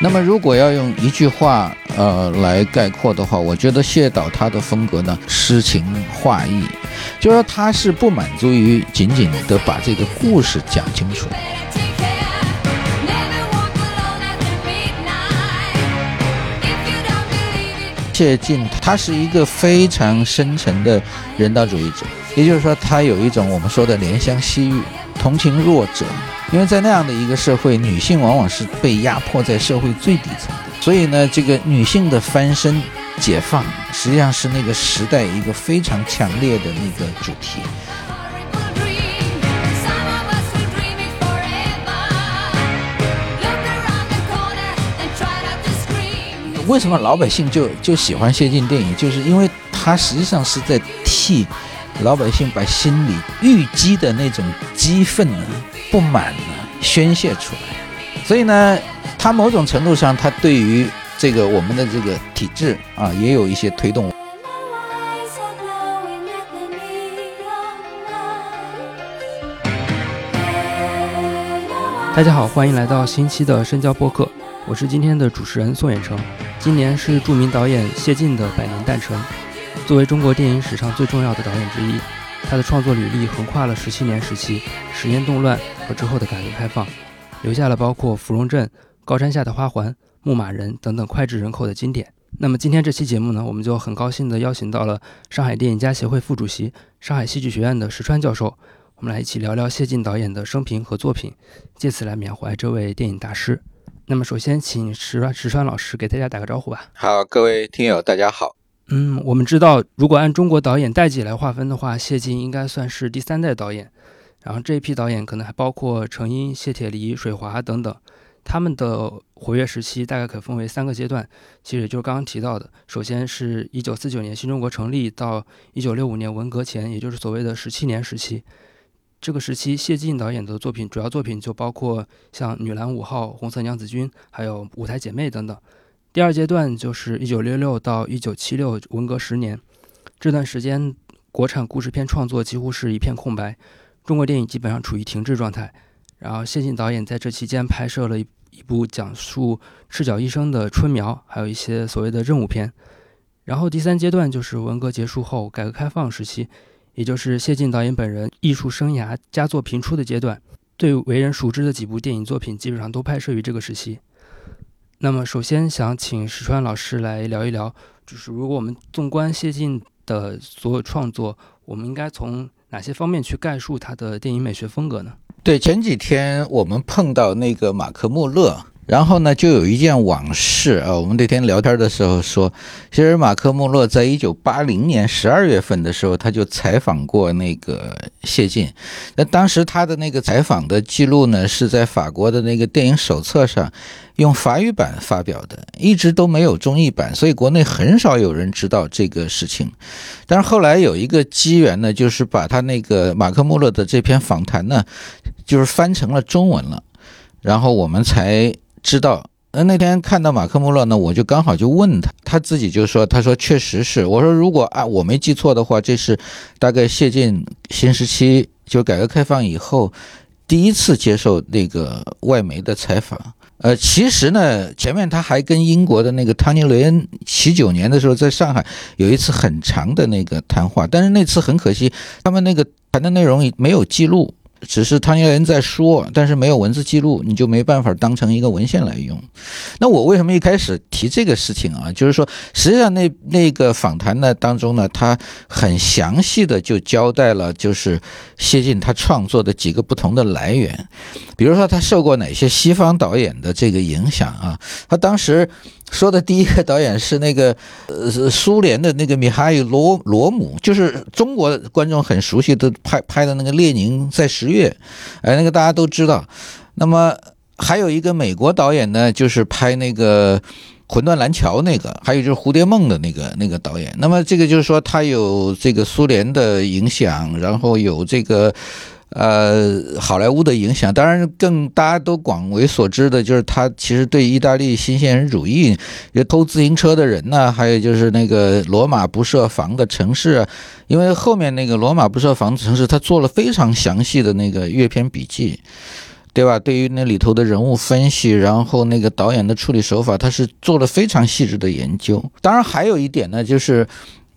那么如果要用一句话呃来概括的话，我觉得谢导他的风格呢诗情画意，就说他是不满足于仅仅的把这个故事讲清楚。谢晋他是一个非常深沉的人道主义者，也就是说，他有一种我们说的怜香惜玉、同情弱者。因为在那样的一个社会，女性往往是被压迫在社会最底层的，所以呢，这个女性的翻身、解放，实际上是那个时代一个非常强烈的那个主题。为什么老百姓就就喜欢谢晋电影？就是因为他实际上是在替老百姓把心里郁积的那种激愤呢、不满呢宣泄出来。所以呢，他某种程度上，他对于这个我们的这个体制啊，也有一些推动。大家好，欢迎来到新期的深交播客，我是今天的主持人宋远成。今年是著名导演谢晋的百年诞辰。作为中国电影史上最重要的导演之一，他的创作履历横跨了十七年时期、十年动乱和之后的改革开放，留下了包括《芙蓉镇》《高山下的花环》《牧马人》等等脍炙人口的经典。那么今天这期节目呢，我们就很高兴地邀请到了上海电影家协会副主席、上海戏剧学院的石川教授，我们来一起聊聊谢晋导演的生平和作品，借此来缅怀这位电影大师。那么，首先请石川石川老师给大家打个招呼吧。好，各位听友，大家好。嗯，我们知道，如果按中国导演代际来划分的话，谢晋应该算是第三代导演。然后这一批导演可能还包括程英、谢铁骊、水华等等。他们的活跃时期大概可分为三个阶段，其实也就是刚刚提到的。首先是一九四九年新中国成立到一九六五年文革前，也就是所谓的十七年时期。这个时期，谢晋导演的作品主要作品就包括像《女篮五号》《红色娘子军》，还有《舞台姐妹》等等。第二阶段就是一九六六到一九七六文革十年，这段时间国产故事片创作几乎是一片空白，中国电影基本上处于停滞状态。然后谢晋导演在这期间拍摄了一一部讲述赤脚医生的《春苗》，还有一些所谓的任务片。然后第三阶段就是文革结束后改革开放时期。也就是谢晋导演本人艺术生涯佳作频出的阶段，最为人熟知的几部电影作品基本上都拍摄于这个时期。那么，首先想请石川老师来聊一聊，就是如果我们纵观谢晋的所有创作，我们应该从哪些方面去概述他的电影美学风格呢？对，前几天我们碰到那个马克·穆勒。然后呢，就有一件往事啊。我们那天聊天的时候说，其实马克·穆勒在一九八零年十二月份的时候，他就采访过那个谢晋。那当时他的那个采访的记录呢，是在法国的那个电影手册上用法语版发表的，一直都没有中译版，所以国内很少有人知道这个事情。但是后来有一个机缘呢，就是把他那个马克·穆勒的这篇访谈呢，就是翻成了中文了，然后我们才。知道，呃，那天看到马克·穆勒呢，我就刚好就问他，他自己就说，他说确实是。我说如果啊我没记错的话，这是大概谢晋新时期就改革开放以后第一次接受那个外媒的采访。呃，其实呢，前面他还跟英国的那个汤尼·雷恩七九年的时候在上海有一次很长的那个谈话，但是那次很可惜，他们那个谈的内容没有记录。只是汤尼人在说，但是没有文字记录，你就没办法当成一个文献来用。那我为什么一开始提这个事情啊？就是说，实际上那那个访谈呢当中呢，他很详细的就交代了，就是谢晋他创作的几个不同的来源，比如说他受过哪些西方导演的这个影响啊？他当时。说的第一个导演是那个呃苏联的那个米哈伊罗罗姆，就是中国观众很熟悉的拍拍的那个《列宁在十月》，哎，那个大家都知道。那么还有一个美国导演呢，就是拍那个《魂断蓝桥》那个，还有就是《蝴蝶梦》的那个那个导演。那么这个就是说他有这个苏联的影响，然后有这个。呃，好莱坞的影响，当然更大家都广为所知的就是他其实对意大利新现实主义，也偷自行车的人呢，还有就是那个罗马不设防的城市，因为后面那个罗马不设防的城市，他做了非常详细的那个阅片笔记。对吧？对于那里头的人物分析，然后那个导演的处理手法，他是做了非常细致的研究。当然，还有一点呢，就是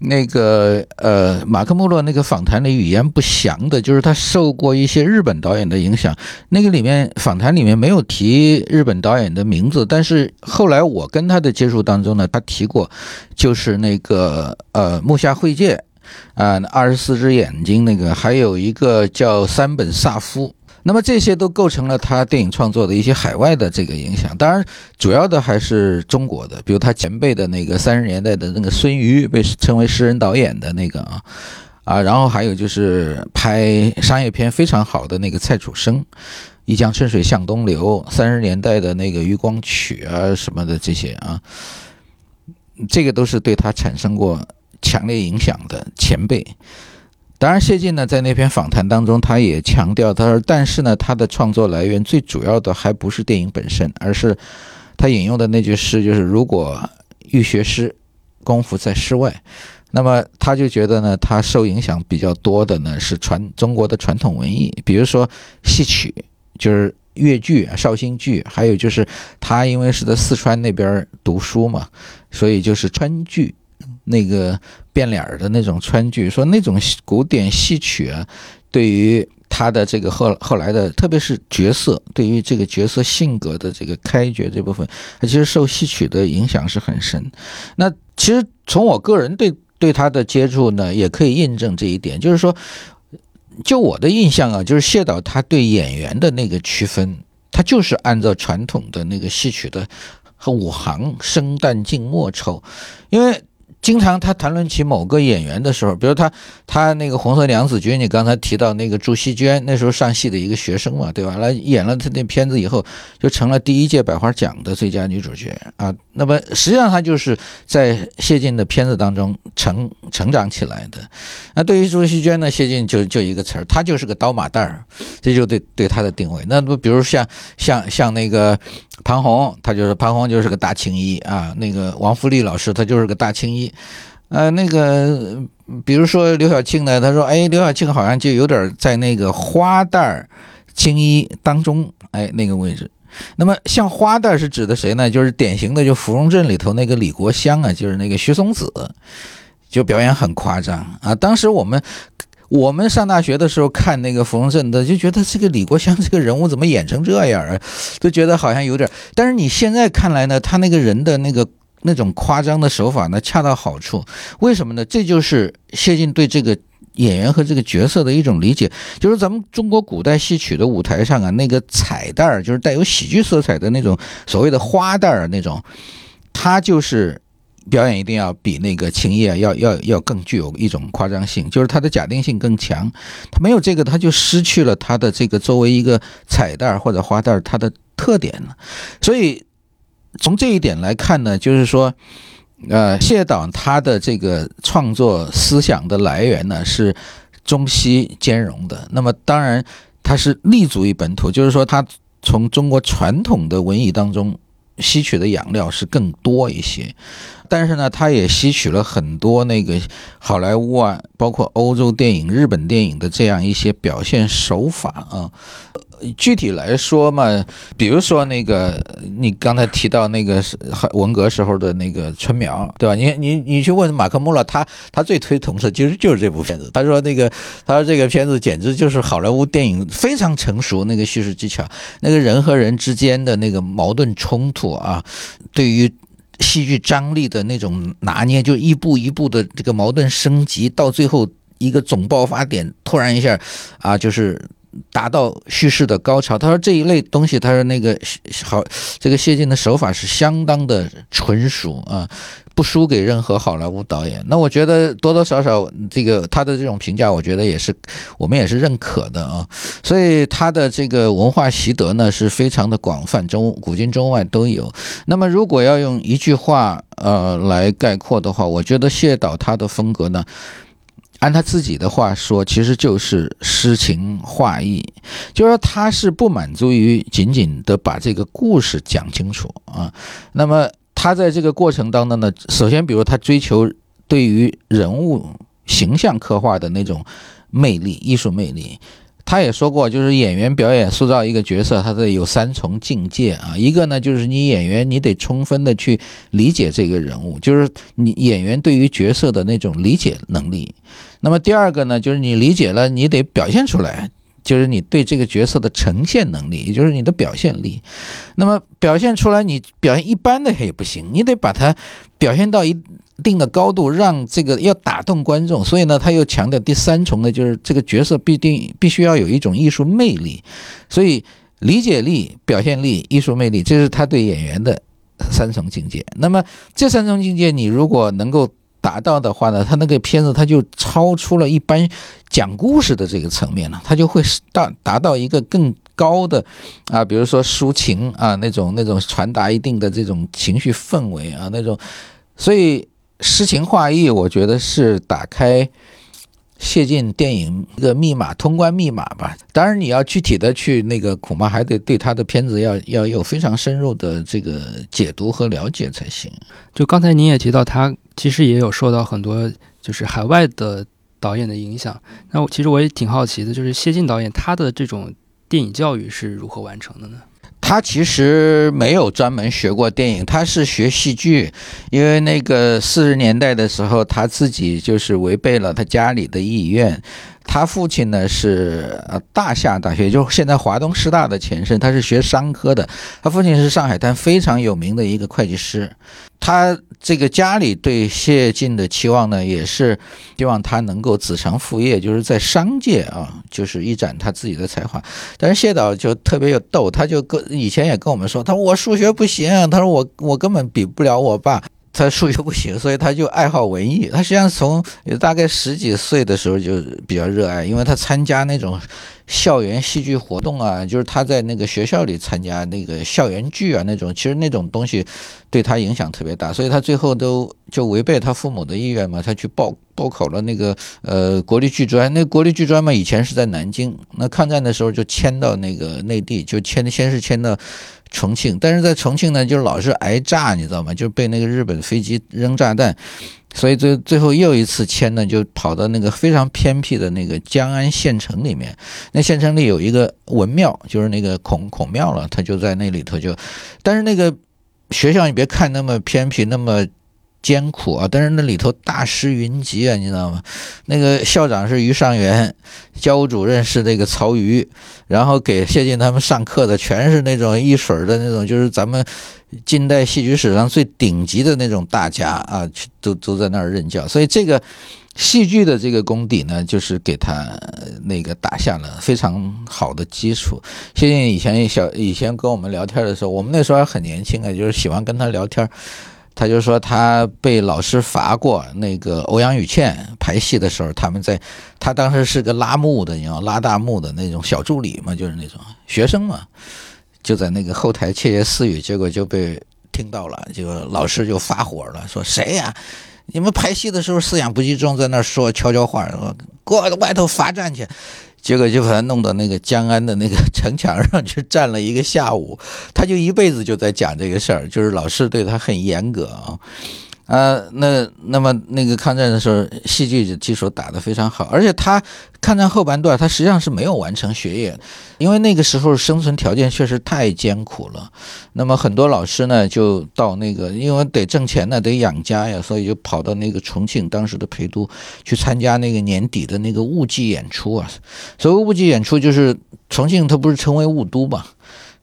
那个呃，马克·穆洛那个访谈里语言不详的，就是他受过一些日本导演的影响。那个里面访谈里面没有提日本导演的名字，但是后来我跟他的接触当中呢，他提过，就是那个呃木下惠介。啊，二十四只眼睛那个，还有一个叫山本萨夫，那么这些都构成了他电影创作的一些海外的这个影响。当然，主要的还是中国的，比如他前辈的那个三十年代的那个孙瑜，被称为诗人导演的那个啊啊，然后还有就是拍商业片非常好的那个蔡楚生，一江春水向东流，三十年代的那个余光曲啊什么的这些啊，这个都是对他产生过。强烈影响的前辈，当然谢晋呢，在那篇访谈当中，他也强调，他说，但是呢，他的创作来源最主要的还不是电影本身，而是他引用的那句诗，就是如果欲学诗，功夫在诗外。那么他就觉得呢，他受影响比较多的呢是传中国的传统文艺，比如说戏曲，就是越剧、绍兴剧，还有就是他因为是在四川那边读书嘛，所以就是川剧。那个变脸儿的那种川剧，说那种古典戏曲啊，对于他的这个后后来的，特别是角色，对于这个角色性格的这个开掘这部分，他其实受戏曲的影响是很深。那其实从我个人对对他的接触呢，也可以印证这一点，就是说，就我的印象啊，就是谢导他对演员的那个区分，他就是按照传统的那个戏曲的和五行生旦净末丑，因为。经常他谈论起某个演员的时候，比如他他那个《红色娘子军》，你刚才提到那个朱锡娟，那时候上戏的一个学生嘛，对吧？来演了他那片子以后，就成了第一届百花奖的最佳女主角啊。那么实际上她就是在谢晋的片子当中成成长起来的。那对于朱锡娟呢，谢晋就就一个词儿，她就是个刀马旦儿，这就对对她的定位。那不比如像像像那个。庞红，他就是庞红，就是个大青衣啊。那个王福利老师，他就是个大青衣。呃，那个比如说刘晓庆呢，他说，哎，刘晓庆好像就有点在那个花旦青衣当中，哎，那个位置。那么像花旦是指的谁呢？就是典型的就《芙蓉镇》里头那个李国香啊，就是那个徐松子，就表演很夸张啊。当时我们。我们上大学的时候看那个《芙蓉镇》的，就觉得这个李国香这个人物怎么演成这样啊？就觉得好像有点。但是你现在看来呢，他那个人的那个那种夸张的手法呢，恰到好处。为什么呢？这就是谢晋对这个演员和这个角色的一种理解。就是咱们中国古代戏曲的舞台上啊，那个彩带儿，就是带有喜剧色彩的那种所谓的花旦儿那种，他就是。表演一定要比那个青叶要要要更具有一种夸张性，就是它的假定性更强。它没有这个，它就失去了它的这个作为一个彩蛋或者花旦它的特点了。所以从这一点来看呢，就是说，呃，谢导他的这个创作思想的来源呢是中西兼容的。那么当然他是立足于本土，就是说他从中国传统的文艺当中。吸取的养料是更多一些，但是呢，他也吸取了很多那个好莱坞啊，包括欧洲电影、日本电影的这样一些表现手法啊。具体来说嘛，比如说那个你刚才提到那个文革时候的那个春苗，对吧？你你你去问马克穆勒，他他最推崇的其实就是这部片子。他说那个他说这个片子简直就是好莱坞电影非常成熟那个叙事技巧，那个人和人之间的那个矛盾冲突啊，对于戏剧张力的那种拿捏，就一步一步的这个矛盾升级，到最后一个总爆发点，突然一下啊，就是。达到叙事的高潮。他说这一类东西，他说那个好，这个谢晋的手法是相当的纯熟啊，不输给任何好莱坞导演。那我觉得多多少少这个他的这种评价，我觉得也是我们也是认可的啊。所以他的这个文化习得呢是非常的广泛，中古今中外都有。那么如果要用一句话呃来概括的话，我觉得谢导他的风格呢。按他自己的话说，其实就是诗情画意，就是说他是不满足于仅仅的把这个故事讲清楚啊。那么他在这个过程当中呢，首先，比如他追求对于人物形象刻画的那种魅力、艺术魅力，他也说过，就是演员表演塑造一个角色，他得有三重境界啊。一个呢，就是你演员你得充分的去理解这个人物，就是你演员对于角色的那种理解能力。那么第二个呢，就是你理解了，你得表现出来，就是你对这个角色的呈现能力，也就是你的表现力。那么表现出来，你表现一般的也不行，你得把它表现到一。定的高度，让这个要打动观众，所以呢，他又强调第三重呢，就是这个角色必定必须要有一种艺术魅力，所以理解力、表现力、艺术魅力，这是他对演员的三重境界。那么这三重境界，你如果能够达到的话呢，他那个片子他就超出了一般讲故事的这个层面了，他就会达达到一个更高的啊，比如说抒情啊，那种那种传达一定的这种情绪氛围啊，那种，所以。诗情画意，我觉得是打开谢晋电影一个密码，通关密码吧。当然，你要具体的去那个，恐怕还得对他的片子要要有非常深入的这个解读和了解才行。就刚才您也提到，他其实也有受到很多就是海外的导演的影响。那我其实我也挺好奇的，就是谢晋导演他的这种电影教育是如何完成的呢？他其实没有专门学过电影，他是学戏剧，因为那个四十年代的时候，他自己就是违背了他家里的意愿。他父亲呢是呃大夏大学，就是现在华东师大的前身，他是学商科的。他父亲是上海滩非常有名的一个会计师。他这个家里对谢晋的期望呢，也是希望他能够子承父业，就是在商界啊，就是一展他自己的才华。但是谢导就特别有逗，他就跟以前也跟我们说，他说我数学不行，他说我我根本比不了我爸。他数学不行，所以他就爱好文艺。他实际上从大概十几岁的时候就比较热爱，因为他参加那种校园戏剧活动啊，就是他在那个学校里参加那个校园剧啊那种，其实那种东西对他影响特别大。所以他最后都就违背他父母的意愿嘛，他去报报考了那个呃国立剧专。那国立剧专嘛，以前是在南京，那抗战的时候就迁到那个内地，就迁先是迁到。重庆，但是在重庆呢，就老是挨炸，你知道吗？就被那个日本飞机扔炸弹，所以最最后又一次迁呢，就跑到那个非常偏僻的那个江安县城里面。那县城里有一个文庙，就是那个孔孔庙了，他就在那里头就。但是那个学校你别看那么偏僻，那么。艰苦啊，但是那里头大师云集啊，你知道吗？那个校长是于尚元，教务主任是那个曹禺，然后给谢晋他们上课的全是那种一水儿的那种，就是咱们近代戏剧史上最顶级的那种大家啊，都都在那儿任教。所以这个戏剧的这个功底呢，就是给他那个打下了非常好的基础。谢晋以前小以前跟我们聊天的时候，我们那时候还很年轻啊，就是喜欢跟他聊天。他就说他被老师罚过，那个欧阳雨倩排戏的时候，他们在，他当时是个拉幕的，你知道拉大幕的那种小助理嘛，就是那种学生嘛，就在那个后台窃窃私语，结果就被听到了，就老师就发火了，说谁呀？你们排戏的时候思想不集中，在那说悄悄话，说过外头罚站去。结果就把他弄到那个江安的那个 城墙上去站了一个下午，他就一辈子就在讲这个事儿，就是老师对他很严格啊。呃，那那么那个抗战的时候，戏剧基础打得非常好，而且他抗战后半段，他实际上是没有完成学业，因为那个时候生存条件确实太艰苦了。那么很多老师呢，就到那个，因为得挣钱呢，得养家呀，所以就跑到那个重庆当时的陪都去参加那个年底的那个雾季演出啊。所谓雾季演出，就是重庆它不是称为雾都嘛，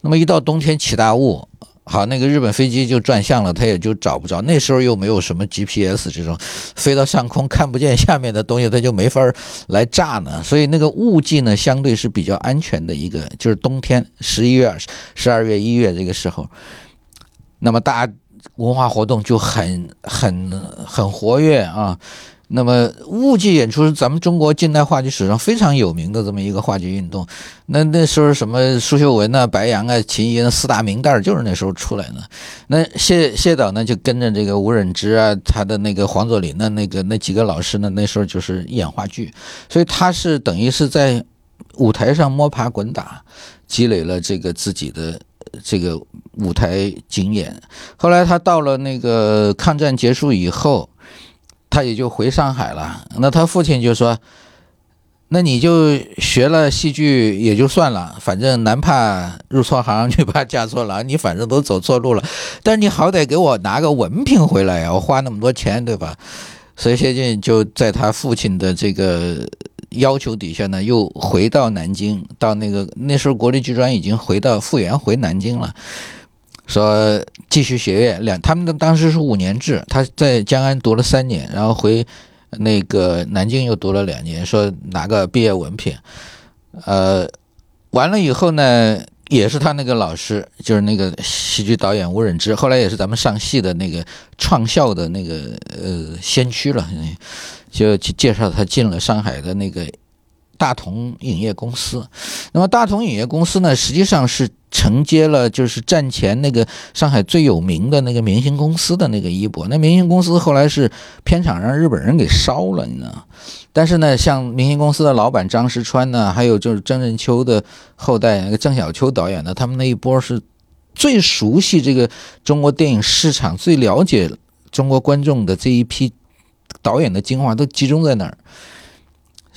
那么一到冬天起大雾。好，那个日本飞机就转向了，他也就找不着。那时候又没有什么 GPS 这种，飞到上空看不见下面的东西，他就没法来炸呢。所以那个雾季呢，相对是比较安全的一个，就是冬天十一月、十二月、一月这个时候，那么大文化活动就很很很活跃啊。那么雾季演出是咱们中国近代话剧史上非常有名的这么一个话剧运动。那那时候什么苏秀文啊、白杨啊、秦怡四大名旦就是那时候出来的。那谢谢导呢就跟着这个吴忍之啊，他的那个黄佐临的那个那几个老师呢，那时候就是演话剧，所以他是等于是在舞台上摸爬滚打，积累了这个自己的这个舞台经验。后来他到了那个抗战结束以后。他也就回上海了。那他父亲就说：“那你就学了戏剧也就算了，反正男怕入错行，女怕嫁错郎，你反正都走错路了。但是你好歹给我拿个文凭回来呀，我花那么多钱，对吧？所以谢晋就在他父亲的这个要求底下呢，又回到南京，到那个那时候国立剧专已经回到复员回南京了，说继续学业两，他们的当时是五年制，他在江安读了三年，然后回。那个南京又读了两年，说拿个毕业文凭，呃，完了以后呢，也是他那个老师，就是那个喜剧导演吴忍之，后来也是咱们上戏的那个创校的那个呃先驱了，就介绍他进了上海的那个。大同影业公司，那么大同影业公司呢，实际上是承接了就是战前那个上海最有名的那个明星公司的那个衣钵。那明星公司后来是片场让日本人给烧了，你知道但是呢，像明星公司的老板张石川呢，还有就是郑任秋的后代那个郑晓秋导演呢，他们那一波是最熟悉这个中国电影市场、最了解中国观众的这一批导演的精华都集中在那儿。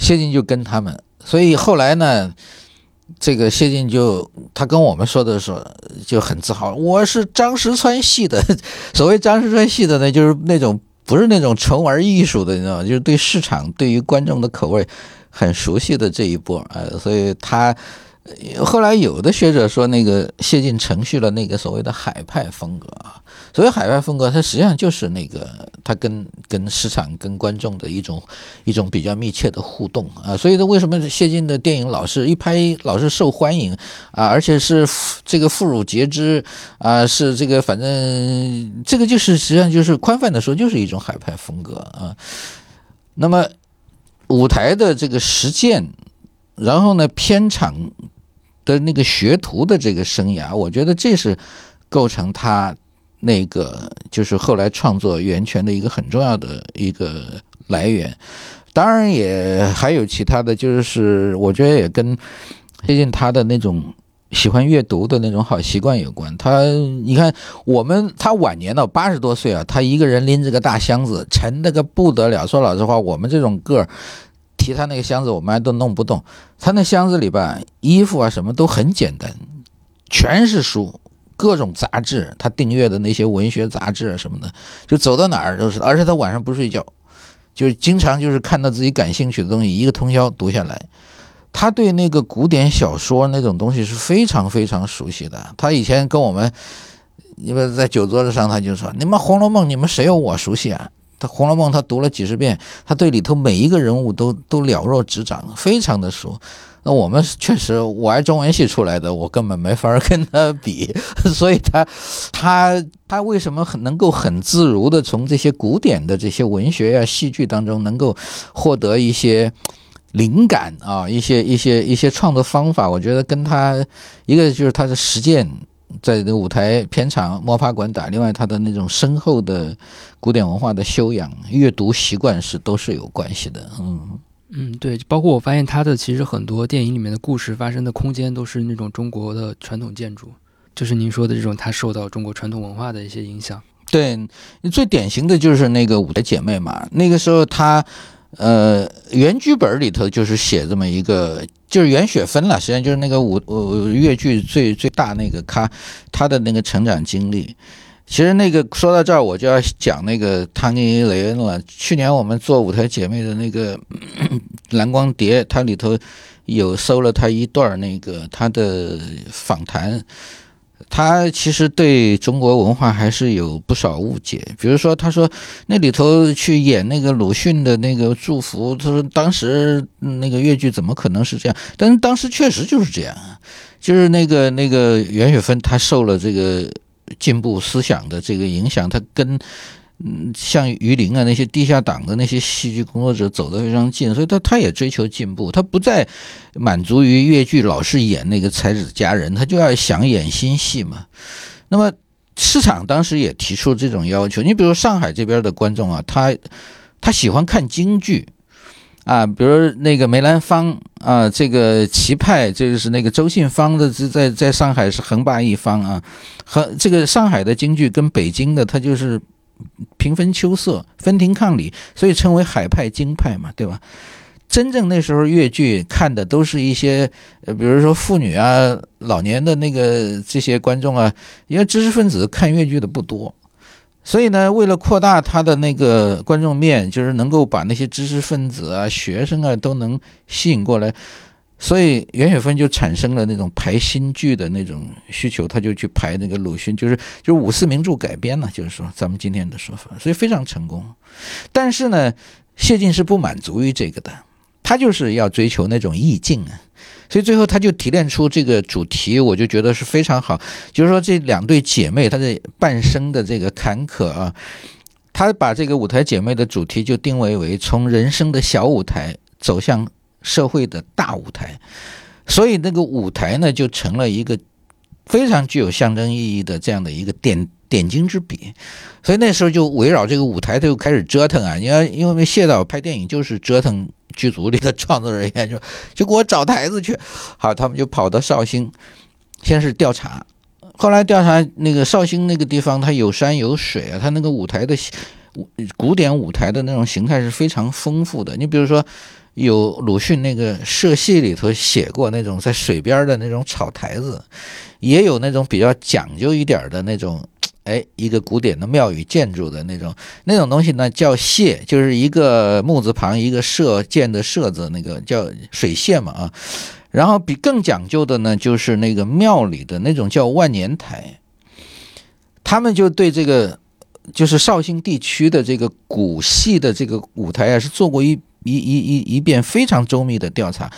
谢晋就跟他们，所以后来呢，这个谢晋就他跟我们说的时候就很自豪，我是张石川系的。所谓张石川系的呢，就是那种不是那种纯玩艺术的，你知道吗？就是对市场、对于观众的口味很熟悉的这一波啊，所以他。后来有的学者说，那个谢晋承续了那个所谓的海派风格啊。所谓海派风格，它实际上就是那个他跟跟市场、跟观众的一种一种比较密切的互动啊。所以，他为什么谢晋的电影老是一拍老是受欢迎啊？而且是这个妇孺皆知啊？是这个反正这个就是实际上就是宽泛的说，就是一种海派风格啊。那么舞台的这个实践。然后呢，片场那个学徒的这个生涯，我觉得这是构成他那个就是后来创作源泉的一个很重要的一个来源。当然也还有其他的就是我觉得也跟最近他的那种喜欢阅读的那种好习惯有关。他你看，我们他晚年到八十多岁啊，他一个人拎着个大箱子，沉的个不得了。说老实话，我们这种个儿。提他那个箱子，我们还都弄不动。他那箱子里吧，衣服啊什么都很简单，全是书，各种杂志，他订阅的那些文学杂志啊什么的，就走到哪儿都是。而且他晚上不睡觉，就是经常就是看到自己感兴趣的东西，一个通宵读下来。他对那个古典小说那种东西是非常非常熟悉的。他以前跟我们，因为在酒桌子上，他就说：“你们《红楼梦》，你们谁有我熟悉啊？”他《红楼梦》他读了几十遍，他对里头每一个人物都都了若指掌，非常的熟。那我们确实，我爱中文系出来的，我根本没法跟他比。所以他他他为什么很能够很自如的从这些古典的这些文学呀、戏剧当中能够获得一些灵感啊，一些一些一些创作方法？我觉得跟他一个就是他的实践。在这个舞台片场摸爬滚打，另外他的那种深厚的古典文化的修养、阅读习惯是都是有关系的。嗯嗯，对，包括我发现他的其实很多电影里面的故事发生的空间都是那种中国的传统建筑，就是您说的这种他受到中国传统文化的一些影响。对，最典型的就是那个舞台姐妹嘛，那个时候他。呃，原剧本里头就是写这么一个，就是袁雪芬了，实际上就是那个舞呃越剧最最大那个咖，他的那个成长经历。其实那个说到这儿，我就要讲那个汤尼雷恩了。去年我们做舞台姐妹的那个蓝光碟，它里头有搜了他一段那个他的访谈。他其实对中国文化还是有不少误解，比如说，他说那里头去演那个鲁迅的那个祝福，他说当时那个越剧怎么可能是这样？但是当时确实就是这样，就是那个那个袁雪芬，她受了这个进步思想的这个影响，她跟。嗯，像榆林啊那些地下党的那些戏剧工作者走得非常近，所以他他也追求进步，他不再满足于越剧老是演那个才子佳人，他就要想演新戏嘛。那么市场当时也提出这种要求，你比如上海这边的观众啊，他他喜欢看京剧啊，比如那个梅兰芳啊，这个齐派，这个是那个周信芳的，在在上海是横霸一方啊，和这个上海的京剧跟北京的他就是。平分秋色，分庭抗礼，所以称为海派京派嘛，对吧？真正那时候越剧看的都是一些，呃，比如说妇女啊、老年的那个这些观众啊，因为知识分子看越剧的不多，所以呢，为了扩大他的那个观众面，就是能够把那些知识分子啊、学生啊都能吸引过来，所以袁雪芬就产生了那种排新剧的那种需求，他就去排那个鲁迅，就是就是五四名著改编呢，就是说咱们今天的说法，所以非常成功。但是呢，谢晋是不满足于这个的。他就是要追求那种意境啊，所以最后他就提炼出这个主题，我就觉得是非常好。就是说这两对姐妹，她的半生的这个坎坷啊，他把这个舞台姐妹的主题就定位为从人生的小舞台走向社会的大舞台，所以那个舞台呢就成了一个非常具有象征意义的这样的一个点点睛之笔。所以那时候就围绕这个舞台就开始折腾啊，你要因为谢导拍电影就是折腾。剧组里的创作人员就就给我找台子去，好，他们就跑到绍兴，先是调查，后来调查那个绍兴那个地方，它有山有水啊，它那个舞台的古典舞台的那种形态是非常丰富的。你比如说，有鲁迅那个《社戏》里头写过那种在水边的那种草台子，也有那种比较讲究一点的那种。哎，一个古典的庙宇建筑的那种那种东西呢，叫榭，就是一个木字旁一个射箭的射字，那个叫水榭嘛啊。然后比更讲究的呢，就是那个庙里的那种叫万年台。他们就对这个就是绍兴地区的这个古戏的这个舞台啊，是做过一一一一一遍非常周密的调查。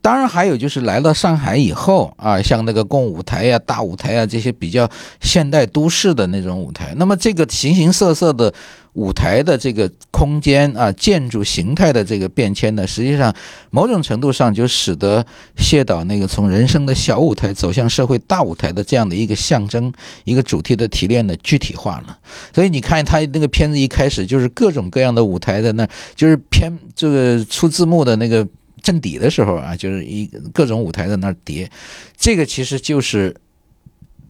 当然，还有就是来到上海以后啊，像那个共舞台呀、大舞台啊这些比较现代都市的那种舞台，那么这个形形色色的舞台的这个空间啊、建筑形态的这个变迁呢，实际上某种程度上就使得谢导那个从人生的小舞台走向社会大舞台的这样的一个象征、一个主题的提炼的具体化了。所以你看他那个片子一开始就是各种各样的舞台在那，就是偏这个出字幕的那个。正底的时候啊，就是一各种舞台在那儿叠，这个其实就是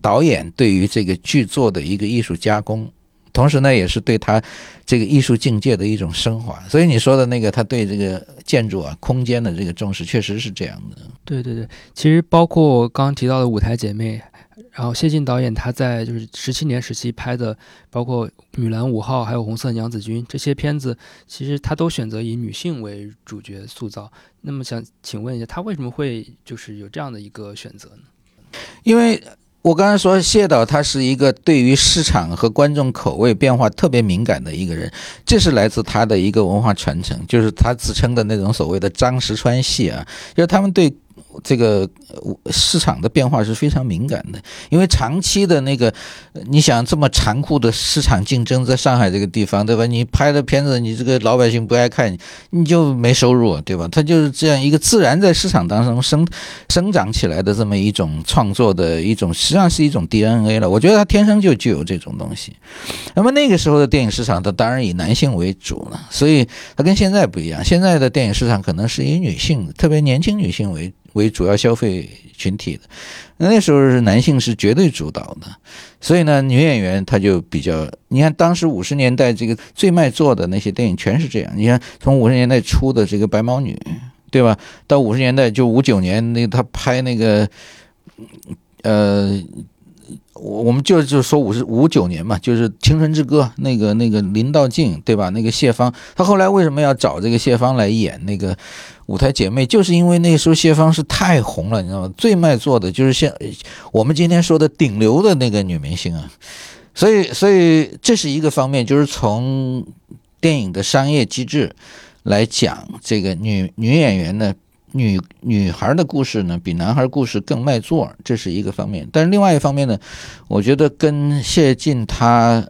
导演对于这个剧作的一个艺术加工，同时呢，也是对他这个艺术境界的一种升华。所以你说的那个他对这个建筑啊、空间的这个重视，确实是这样的。对对对，其实包括刚刚提到的舞台姐妹。然后谢晋导演他在就是十七年时期拍的，包括《女篮五号》还有《红色娘子军》这些片子，其实他都选择以女性为主角塑造。那么想请问一下，他为什么会就是有这样的一个选择呢？因为我刚才说谢导他是一个对于市场和观众口味变化特别敏感的一个人，这是来自他的一个文化传承，就是他自称的那种所谓的张石川系啊，就是他们对。这个市场的变化是非常敏感的，因为长期的那个，你想这么残酷的市场竞争，在上海这个地方，对吧？你拍的片子，你这个老百姓不爱看，你就没收入，对吧？它就是这样一个自然在市场当中生生长起来的这么一种创作的一种，实际上是一种 DNA 了。我觉得它天生就具有这种东西。那么那个时候的电影市场，它当然以男性为主了，所以它跟现在不一样。现在的电影市场可能是以女性，特别年轻女性为主。为主要消费群体的，那那时候是男性是绝对主导的，所以呢，女演员她就比较，你看当时五十年代这个最卖座的那些电影全是这样，你看从五十年代初的这个白毛女，对吧？到五十年代就五九年那她拍那个，呃。我我们就就说五十五九年嘛，就是《青春之歌》那个那个林道静对吧？那个谢芳，她后来为什么要找这个谢芳来演那个舞台姐妹？就是因为那时候谢芳是太红了，你知道吗？最卖座的就是像我们今天说的顶流的那个女明星啊，所以所以这是一个方面，就是从电影的商业机制来讲，这个女女演员呢。女女孩的故事呢，比男孩故事更卖座，这是一个方面。但是另外一方面呢，我觉得跟谢晋他，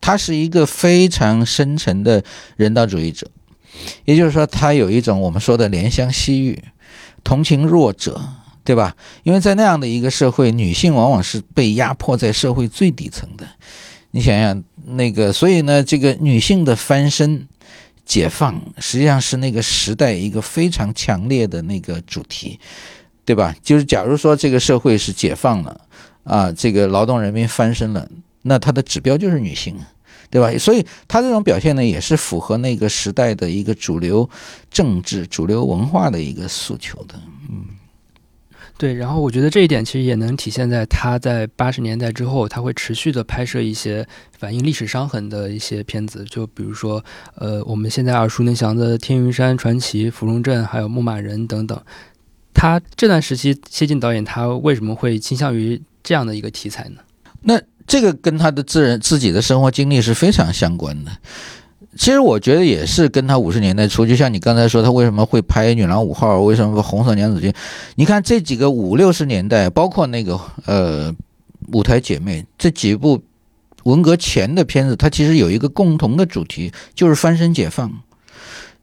他是一个非常深沉的人道主义者，也就是说，他有一种我们说的怜香惜玉、同情弱者，对吧？因为在那样的一个社会，女性往往是被压迫在社会最底层的。你想想那个，所以呢，这个女性的翻身。解放实际上是那个时代一个非常强烈的那个主题，对吧？就是假如说这个社会是解放了，啊，这个劳动人民翻身了，那它的指标就是女性，对吧？所以他这种表现呢，也是符合那个时代的一个主流政治、主流文化的一个诉求的。嗯，对。然后我觉得这一点其实也能体现在他在八十年代之后，他会持续的拍摄一些反映历史伤痕的一些片子，就比如说，呃，我们现在耳熟能详的《天云山传奇》《芙蓉镇》还有《牧马人》等等。他这段时期，谢晋导演他为什么会倾向于这样的一个题材呢？那这个跟他的自人自己的生活经历是非常相关的。其实我觉得也是跟他五十年代初，就像你刚才说，他为什么会拍《女郎五号》，为什么《红色娘子军》？你看这几个五六十年代，包括那个呃《舞台姐妹》这几部文革前的片子，它其实有一个共同的主题，就是翻身解放。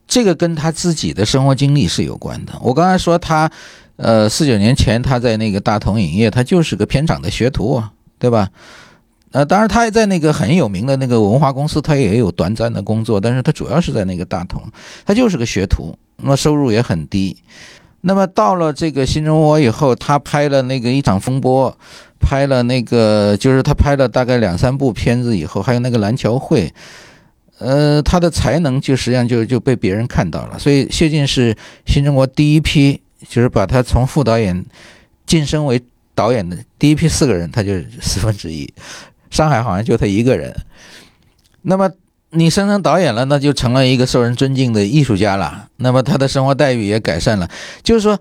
这个跟他自己的生活经历是有关的。我刚才说他，呃，四九年前他在那个大同影业，他就是个片场的学徒啊。对吧？呃，当然，他也在那个很有名的那个文化公司，他也有短暂的工作，但是他主要是在那个大同，他就是个学徒，那么收入也很低。那么到了这个新中国以后，他拍了那个一场风波，拍了那个就是他拍了大概两三部片子以后，还有那个蓝桥会，呃，他的才能就实际上就就被别人看到了。所以谢晋是新中国第一批，就是把他从副导演晋升为。导演的第一批四个人，他就是四分之一。上海好像就他一个人。那么你升成导演了，那就成了一个受人尊敬的艺术家了。那么他的生活待遇也改善了。就是说，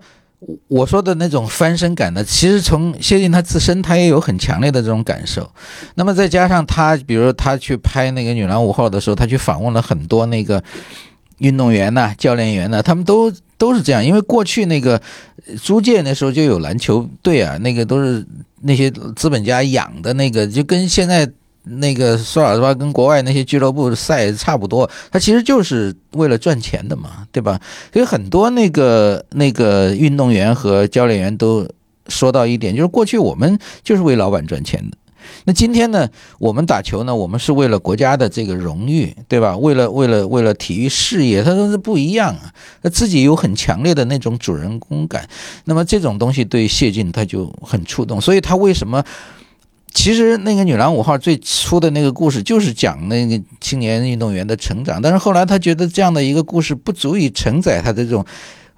我说的那种翻身感呢，其实从谢晋他自身，他也有很强烈的这种感受。那么再加上他，比如他去拍那个《女郎五号》的时候，他去访问了很多那个。运动员呐，教练员呐，他们都都是这样，因为过去那个租界那时候就有篮球队啊，那个都是那些资本家养的那个，就跟现在那个说老实话，跟国外那些俱乐部赛差不多，他其实就是为了赚钱的嘛，对吧？所以很多那个那个运动员和教练员都说到一点，就是过去我们就是为老板赚钱的。那今天呢？我们打球呢？我们是为了国家的这个荣誉，对吧？为了为了为了体育事业，他说是不一样啊。他自己有很强烈的那种主人公感。那么这种东西对谢晋他就很触动。所以他为什么？其实那个《女郎五号》最初的那个故事就是讲那个青年运动员的成长，但是后来他觉得这样的一个故事不足以承载他的这种。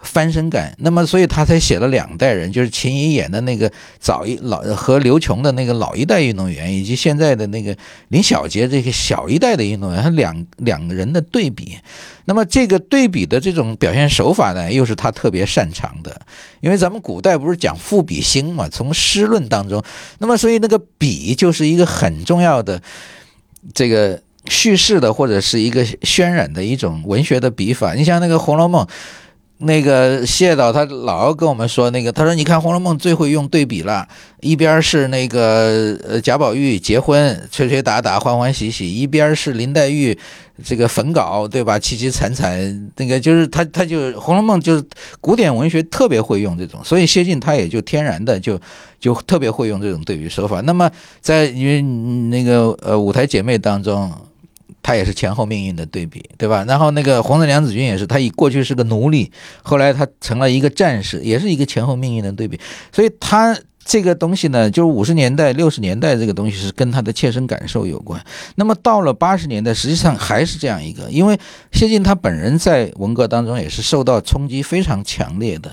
翻身感，那么所以他才写了两代人，就是秦怡演的那个早一老和刘琼的那个老一代运动员，以及现在的那个林小杰这个小一代的运动员，他两两个人的对比。那么这个对比的这种表现手法呢，又是他特别擅长的，因为咱们古代不是讲赋比兴嘛，从诗论当中，那么所以那个比就是一个很重要的这个叙事的或者是一个渲染的一种文学的笔法。你像那个《红楼梦》。那个谢导他老跟我们说那个，他说你看《红楼梦》最会用对比了，一边是那个呃贾宝玉结婚吹吹打打欢欢喜喜，一边是林黛玉这个焚稿对吧凄凄惨惨，那个就是他他就《红楼梦》就是古典文学特别会用这种，所以谢晋他也就天然的就就特别会用这种对比手法。那么在因为那个呃舞台姐妹当中。他也是前后命运的对比，对吧？然后那个红色娘子军也是，他以过去是个奴隶，后来他成了一个战士，也是一个前后命运的对比。所以他这个东西呢，就是五十年代、六十年代这个东西是跟他的切身感受有关。那么到了八十年代，实际上还是这样一个，因为谢晋他本人在文革当中也是受到冲击非常强烈的，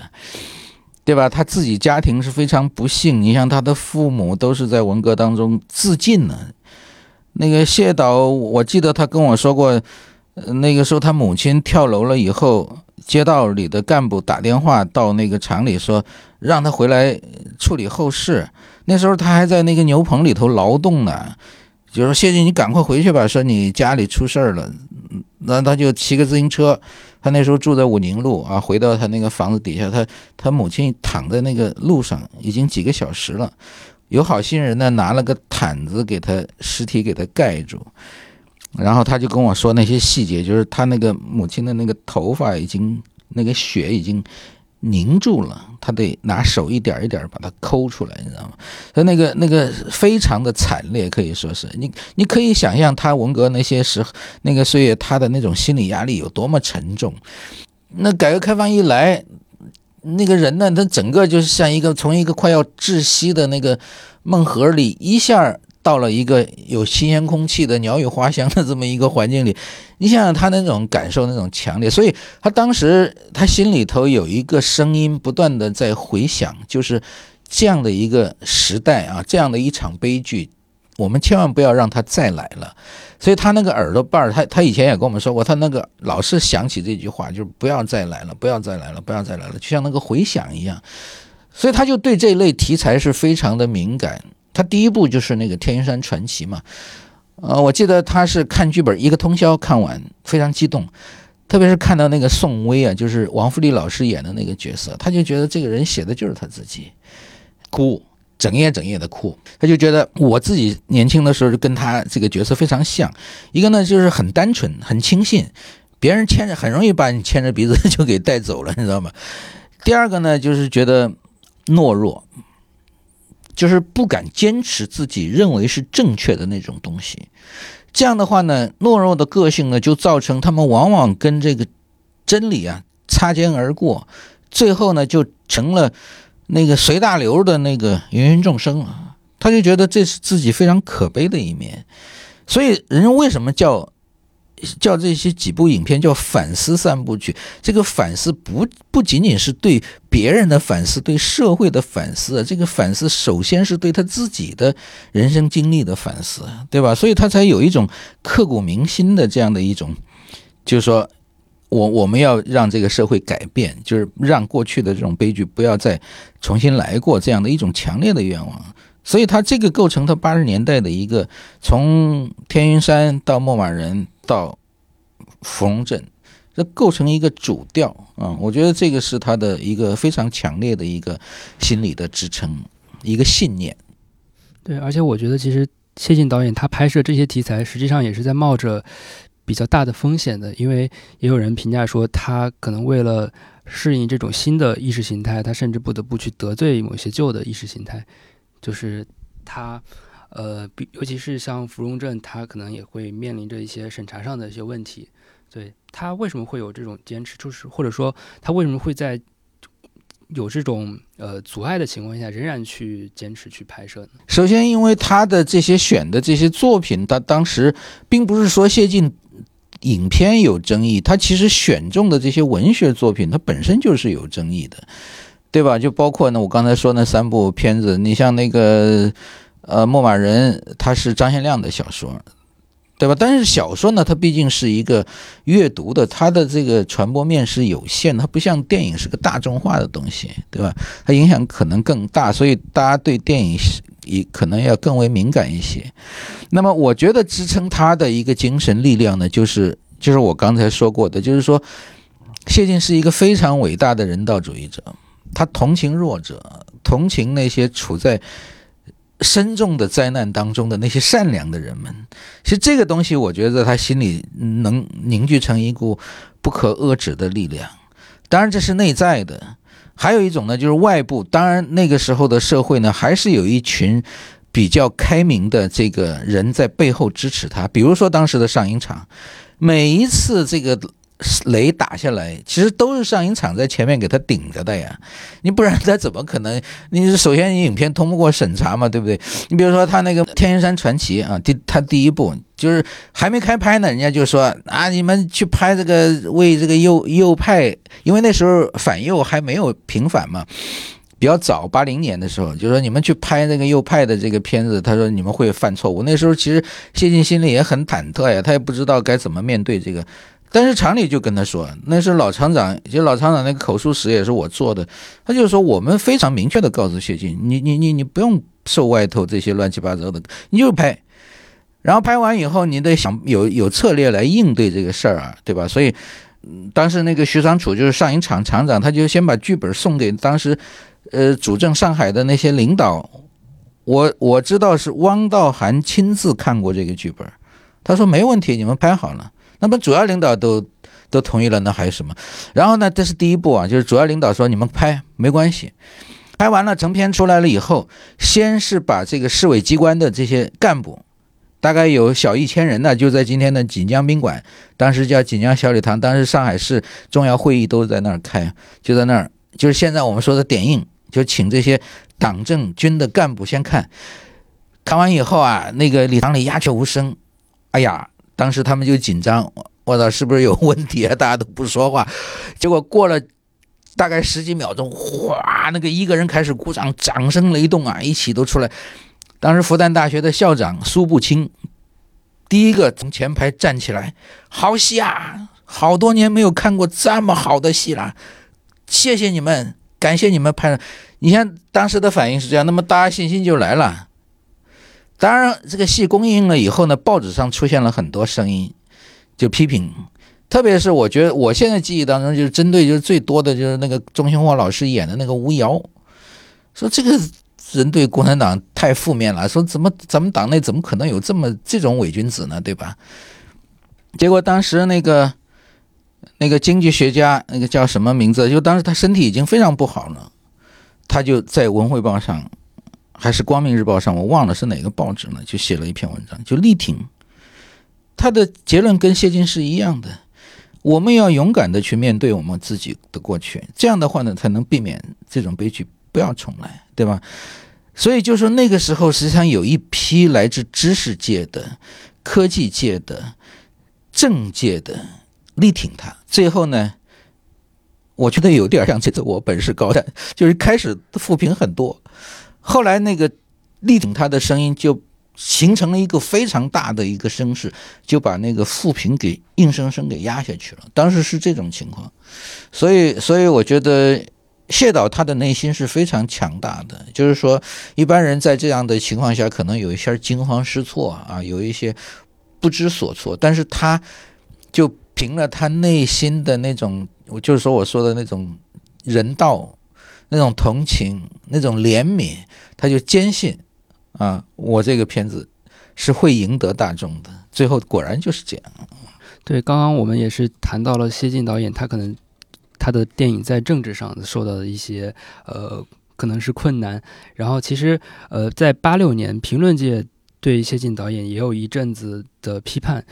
对吧？他自己家庭是非常不幸，你像他的父母都是在文革当中自尽了。那个谢导，我记得他跟我说过，那个时候他母亲跳楼了以后，街道里的干部打电话到那个厂里说，让他回来处理后事。那时候他还在那个牛棚里头劳动呢，就说谢晋，你赶快回去吧，说你家里出事儿了。那他就骑个自行车，他那时候住在武宁路啊，回到他那个房子底下，他他母亲躺在那个路上已经几个小时了。有好心人呢，拿了个毯子给他尸体给他盖住，然后他就跟我说那些细节，就是他那个母亲的那个头发已经那个血已经凝住了，他得拿手一点一点把它抠出来，你知道吗？他那个那个非常的惨烈，可以说是你你可以想象他文革那些时那个岁月他的那种心理压力有多么沉重。那改革开放一来。那个人呢，他整个就是像一个从一个快要窒息的那个梦盒里一下到了一个有新鲜空气的鸟语花香的这么一个环境里，你想想他那种感受那种强烈，所以他当时他心里头有一个声音不断的在回响，就是这样的一个时代啊，这样的一场悲剧，我们千万不要让他再来了。所以他那个耳朵瓣儿，他他以前也跟我们说过，他那个老是想起这句话，就是不要再来了，不要再来了，不要再来了，就像那个回响一样。所以他就对这类题材是非常的敏感。他第一部就是那个《天山传奇》嘛，呃，我记得他是看剧本一个通宵看完，非常激动，特别是看到那个宋威啊，就是王富利老师演的那个角色，他就觉得这个人写的就是他自己，哭，整夜整夜的哭，他就觉得我自己年轻的时候就跟他这个角色非常像，一个呢就是很单纯、很轻信，别人牵着很容易把你牵着鼻子就给带走了，你知道吗？第二个呢就是觉得懦弱。就是不敢坚持自己认为是正确的那种东西，这样的话呢，懦弱的个性呢，就造成他们往往跟这个真理啊擦肩而过，最后呢就成了那个随大流的那个芸芸众生啊，他就觉得这是自己非常可悲的一面，所以人为什么叫？叫这些几部影片叫反思三部曲，这个反思不不仅仅是对别人的反思，对社会的反思，这个反思首先是对他自己的人生经历的反思，对吧？所以他才有一种刻骨铭心的这样的一种，就是说我我们要让这个社会改变，就是让过去的这种悲剧不要再重新来过这样的一种强烈的愿望。所以他这个构成他八十年代的一个从天云山到牧马人。到芙蓉镇，这构成一个主调啊！我觉得这个是他的一个非常强烈的一个心理的支撑，一个信念。对，而且我觉得其实谢晋导演他拍摄这些题材，实际上也是在冒着比较大的风险的，因为也有人评价说，他可能为了适应这种新的意识形态，他甚至不得不去得罪某些旧的意识形态，就是他。呃，比尤其是像芙蓉镇，他可能也会面临着一些审查上的一些问题。对他为什么会有这种坚持，就是或者说他为什么会在有这种呃阻碍的情况下，仍然去坚持去拍摄呢？首先，因为他的这些选的这些作品，他当时并不是说谢晋影片有争议，他其实选中的这些文学作品，它本身就是有争议的，对吧？就包括呢，我刚才说那三部片子，你像那个。呃，牧马人他是张献亮的小说，对吧？但是小说呢，它毕竟是一个阅读的，它的这个传播面是有限，它不像电影是个大众化的东西，对吧？它影响可能更大，所以大家对电影也可能要更为敏感一些。那么，我觉得支撑他的一个精神力量呢，就是就是我刚才说过的，就是说谢晋是一个非常伟大的人道主义者，他同情弱者，同情那些处在。深重的灾难当中的那些善良的人们，其实这个东西，我觉得他心里能凝聚成一股不可遏制的力量。当然，这是内在的。还有一种呢，就是外部。当然，那个时候的社会呢，还是有一群比较开明的这个人在背后支持他。比如说，当时的上影厂，每一次这个。雷打下来，其实都是上影厂在前面给他顶着的呀，你不然他怎么可能？你首先你影片通不过审查嘛，对不对？你比如说他那个《天山传奇》啊，第他第一部就是还没开拍呢，人家就说啊，你们去拍这个为这个右右派，因为那时候反右还没有平反嘛，比较早，八零年的时候，就是说你们去拍那个右派的这个片子，他说你们会犯错误。那时候其实谢晋心里也很忐忑呀，他也不知道该怎么面对这个。但是厂里就跟他说，那是老厂长，就老厂长那个口述史也是我做的。他就是说，我们非常明确的告诉谢晋，你你你你不用受外头这些乱七八糟的，你就拍。然后拍完以后，你得想有有策略来应对这个事儿啊，对吧？所以，当时那个徐长楚就是上影厂厂长，他就先把剧本送给当时，呃，主政上海的那些领导。我我知道是汪道涵亲自看过这个剧本，他说没问题，你们拍好了。那么主要领导都都同意了，那还有什么？然后呢，这是第一步啊，就是主要领导说你们拍没关系，拍完了成片出来了以后，先是把这个市委机关的这些干部，大概有小一千人呢，就在今天的锦江宾馆，当时叫锦江小礼堂，当时上海市重要会议都在那儿开，就在那儿，就是现在我们说的点映，就请这些党政军的干部先看。看完以后啊，那个礼堂里鸦雀无声。哎呀，当时他们就紧张，我操，是不是有问题啊？大家都不说话。结果过了大概十几秒钟，哗，那个一个人开始鼓掌，掌声雷动啊，一起都出来。当时复旦大学的校长苏步青第一个从前排站起来，好戏啊！好多年没有看过这么好的戏了，谢谢你们，感谢你们拍。你看当时的反应是这样，那么大家信心就来了。当然，这个戏公映了以后呢，报纸上出现了很多声音，就批评。特别是我觉得，我现在记忆当中就是针对就是最多的就是那个钟兴华老师演的那个吴瑶，说这个人对共产党太负面了，说怎么咱们党内怎么可能有这么这种伪君子呢？对吧？结果当时那个那个经济学家那个叫什么名字？就当时他身体已经非常不好了，他就在《文汇报》上。还是《光明日报》上，我忘了是哪个报纸了，就写了一篇文章，就力挺他的结论跟谢晋是一样的。我们要勇敢的去面对我们自己的过去，这样的话呢，才能避免这种悲剧不要重来，对吧？所以就说那个时候，实际上有一批来自知识界的、科技界的、政界的力挺他。最后呢，我觉得有点像这次我本事高的，就是开始负评很多。后来那个力挺他的声音就形成了一个非常大的一个声势，就把那个富平给硬生生给压下去了。当时是这种情况，所以所以我觉得谢导他的内心是非常强大的。就是说，一般人在这样的情况下可能有一些惊慌失措啊，有一些不知所措，但是他就凭了他内心的那种，我就是说我说的那种人道。那种同情，那种怜悯，他就坚信，啊，我这个片子是会赢得大众的。最后果然就是这样。对，刚刚我们也是谈到了谢晋导演，他可能他的电影在政治上受到的一些呃，可能是困难。然后其实呃，在八六年，评论界对谢晋导演也有一阵子的批判。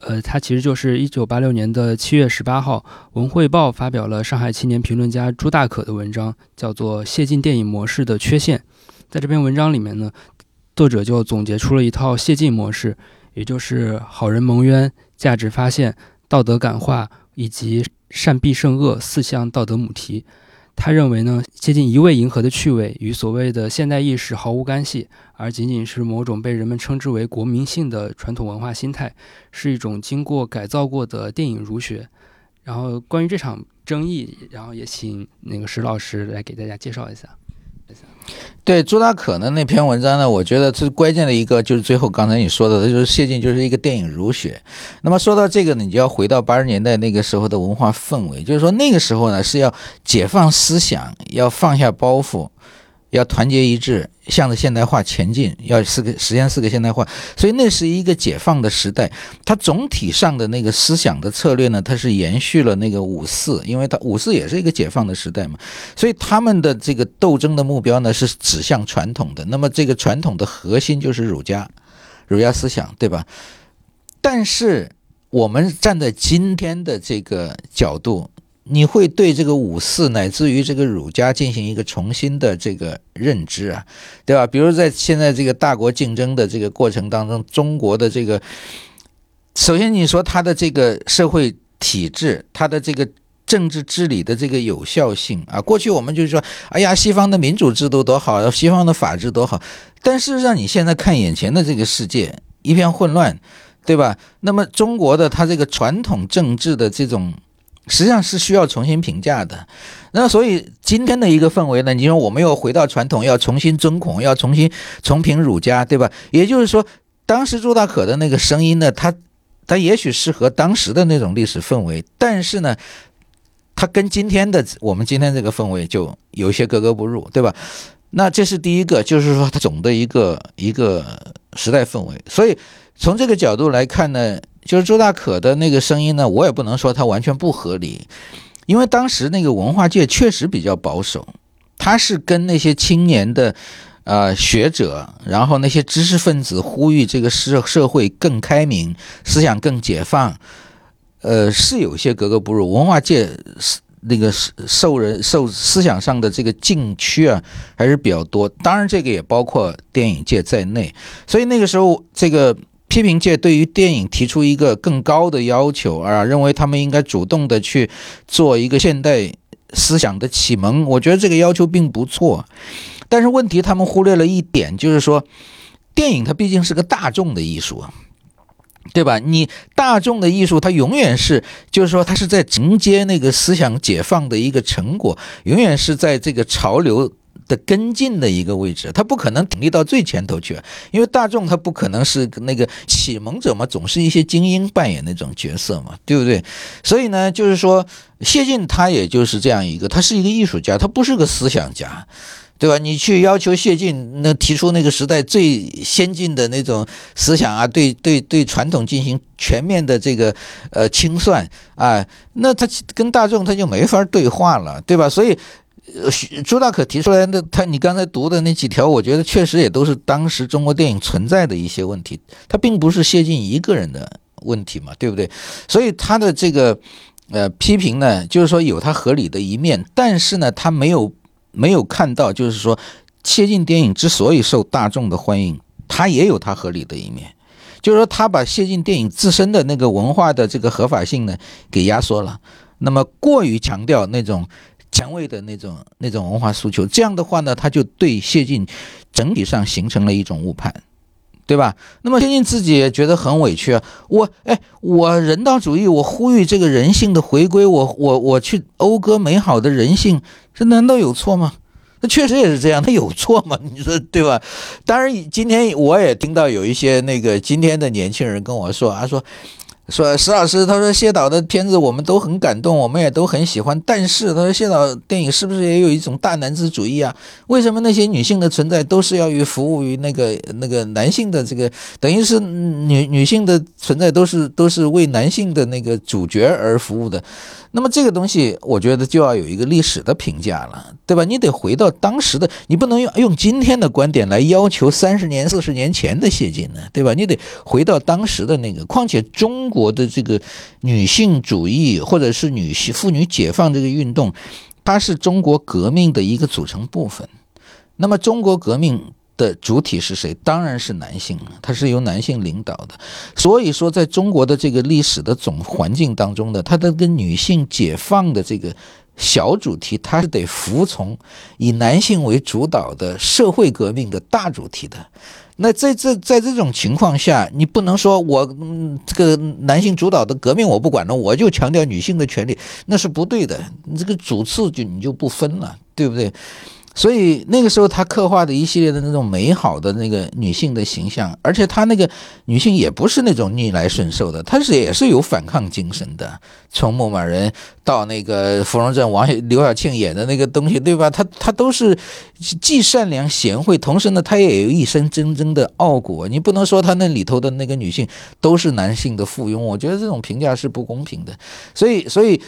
呃，他其实就是一九八六年的七月十八号，《文汇报》发表了上海青年评论家朱大可的文章，叫做《谢晋电影模式的缺陷》。在这篇文章里面呢，作者就总结出了一套谢晋模式，也就是好人蒙冤、价值发现、道德感化以及善必胜恶四项道德母题。他认为呢，接近一味迎合的趣味与所谓的现代意识毫无干系，而仅仅是某种被人们称之为国民性的传统文化心态，是一种经过改造过的电影儒学。然后关于这场争议，然后也请那个石老师来给大家介绍一下。对朱大可的那篇文章呢，我觉得最关键的一个就是最后刚才你说的，就是谢晋就是一个电影儒学。那么说到这个呢，你就要回到八十年代那个时候的文化氛围，就是说那个时候呢是要解放思想，要放下包袱。要团结一致，向着现代化前进，要四个实现四个现代化，所以那是一个解放的时代。它总体上的那个思想的策略呢，它是延续了那个五四，因为它五四也是一个解放的时代嘛，所以他们的这个斗争的目标呢是指向传统的。那么这个传统的核心就是儒家，儒家思想，对吧？但是我们站在今天的这个角度。你会对这个五四乃至于这个儒家进行一个重新的这个认知啊，对吧？比如在现在这个大国竞争的这个过程当中，中国的这个，首先你说它的这个社会体制，它的这个政治治理的这个有效性啊，过去我们就是说，哎呀，西方的民主制度多好，西方的法治多好，但事实上你现在看眼前的这个世界一片混乱，对吧？那么中国的它这个传统政治的这种。实际上是需要重新评价的，那所以今天的一个氛围呢，你说我们又回到传统，要重新尊孔，要重新重评儒家，对吧？也就是说，当时朱大可的那个声音呢，他他也许适合当时的那种历史氛围，但是呢，他跟今天的我们今天这个氛围就有些格格不入，对吧？那这是第一个，就是说他总的一个一个时代氛围。所以从这个角度来看呢。就是周大可的那个声音呢，我也不能说他完全不合理，因为当时那个文化界确实比较保守，他是跟那些青年的，呃学者，然后那些知识分子呼吁这个社社会更开明，思想更解放，呃是有些格格不入。文化界是那个受人受思想上的这个禁区啊，还是比较多。当然，这个也包括电影界在内。所以那个时候，这个批评界对于电影提出一个更高的要求啊，认为他们应该主动的去做一个现代思想的启蒙。我觉得这个要求并不错，但是问题他们忽略了一点，就是说，电影它毕竟是个大众的艺术啊。对吧？你大众的艺术，它永远是，就是说，它是在承接那个思想解放的一个成果，永远是在这个潮流的跟进的一个位置，它不可能挺立到最前头去，因为大众它不可能是那个启蒙者嘛，总是一些精英扮演那种角色嘛，对不对？所以呢，就是说，谢晋他也就是这样一个，他是一个艺术家，他不是个思想家。对吧？你去要求谢晋那提出那个时代最先进的那种思想啊，对对对，传统进行全面的这个呃清算啊，那他跟大众他就没法对话了，对吧？所以朱大可提出来的他，你刚才读的那几条，我觉得确实也都是当时中国电影存在的一些问题，他并不是谢晋一个人的问题嘛，对不对？所以他的这个呃批评呢，就是说有他合理的一面，但是呢，他没有。没有看到，就是说，谢晋电影之所以受大众的欢迎，它也有它合理的一面，就是说，他把谢晋电影自身的那个文化的这个合法性呢给压缩了，那么过于强调那种前卫的那种那种文化诉求，这样的话呢，他就对谢晋整体上形成了一种误判。对吧？那么谢晋自己也觉得很委屈啊！我哎，我人道主义，我呼吁这个人性的回归，我我我去讴歌美好的人性，这难道有错吗？那确实也是这样，他有错吗？你说对吧？当然，今天我也听到有一些那个今天的年轻人跟我说，他说。说石老师，他说谢导的片子我们都很感动，我们也都很喜欢。但是他说谢导电影是不是也有一种大男子主义啊？为什么那些女性的存在都是要于服务于那个那个男性的这个，等于是女女性的存在都是都是为男性的那个主角而服务的？那么这个东西，我觉得就要有一个历史的评价了，对吧？你得回到当时的，你不能用用今天的观点来要求三十年、四十年前的谢晋呢，对吧？你得回到当时的那个。况且中国的这个女性主义或者是女性妇女解放这个运动，它是中国革命的一个组成部分。那么中国革命。的主体是谁？当然是男性，他是由男性领导的。所以说，在中国的这个历史的总环境当中呢，他的跟女性解放的这个小主题，他是得服从以男性为主导的社会革命的大主题的。那在这在这种情况下，你不能说我这个男性主导的革命我不管了，我就强调女性的权利，那是不对的。你这个主次就你就不分了，对不对？所以那个时候，他刻画的一系列的那种美好的那个女性的形象，而且他那个女性也不是那种逆来顺受的，她是也是有反抗精神的。从牧马人到那个芙蓉镇王刘晓庆演的那个东西，对吧？她她都是既善良贤惠，同时呢，她也有一身真正的傲骨。你不能说她那里头的那个女性都是男性的附庸，我觉得这种评价是不公平的。所以，所以。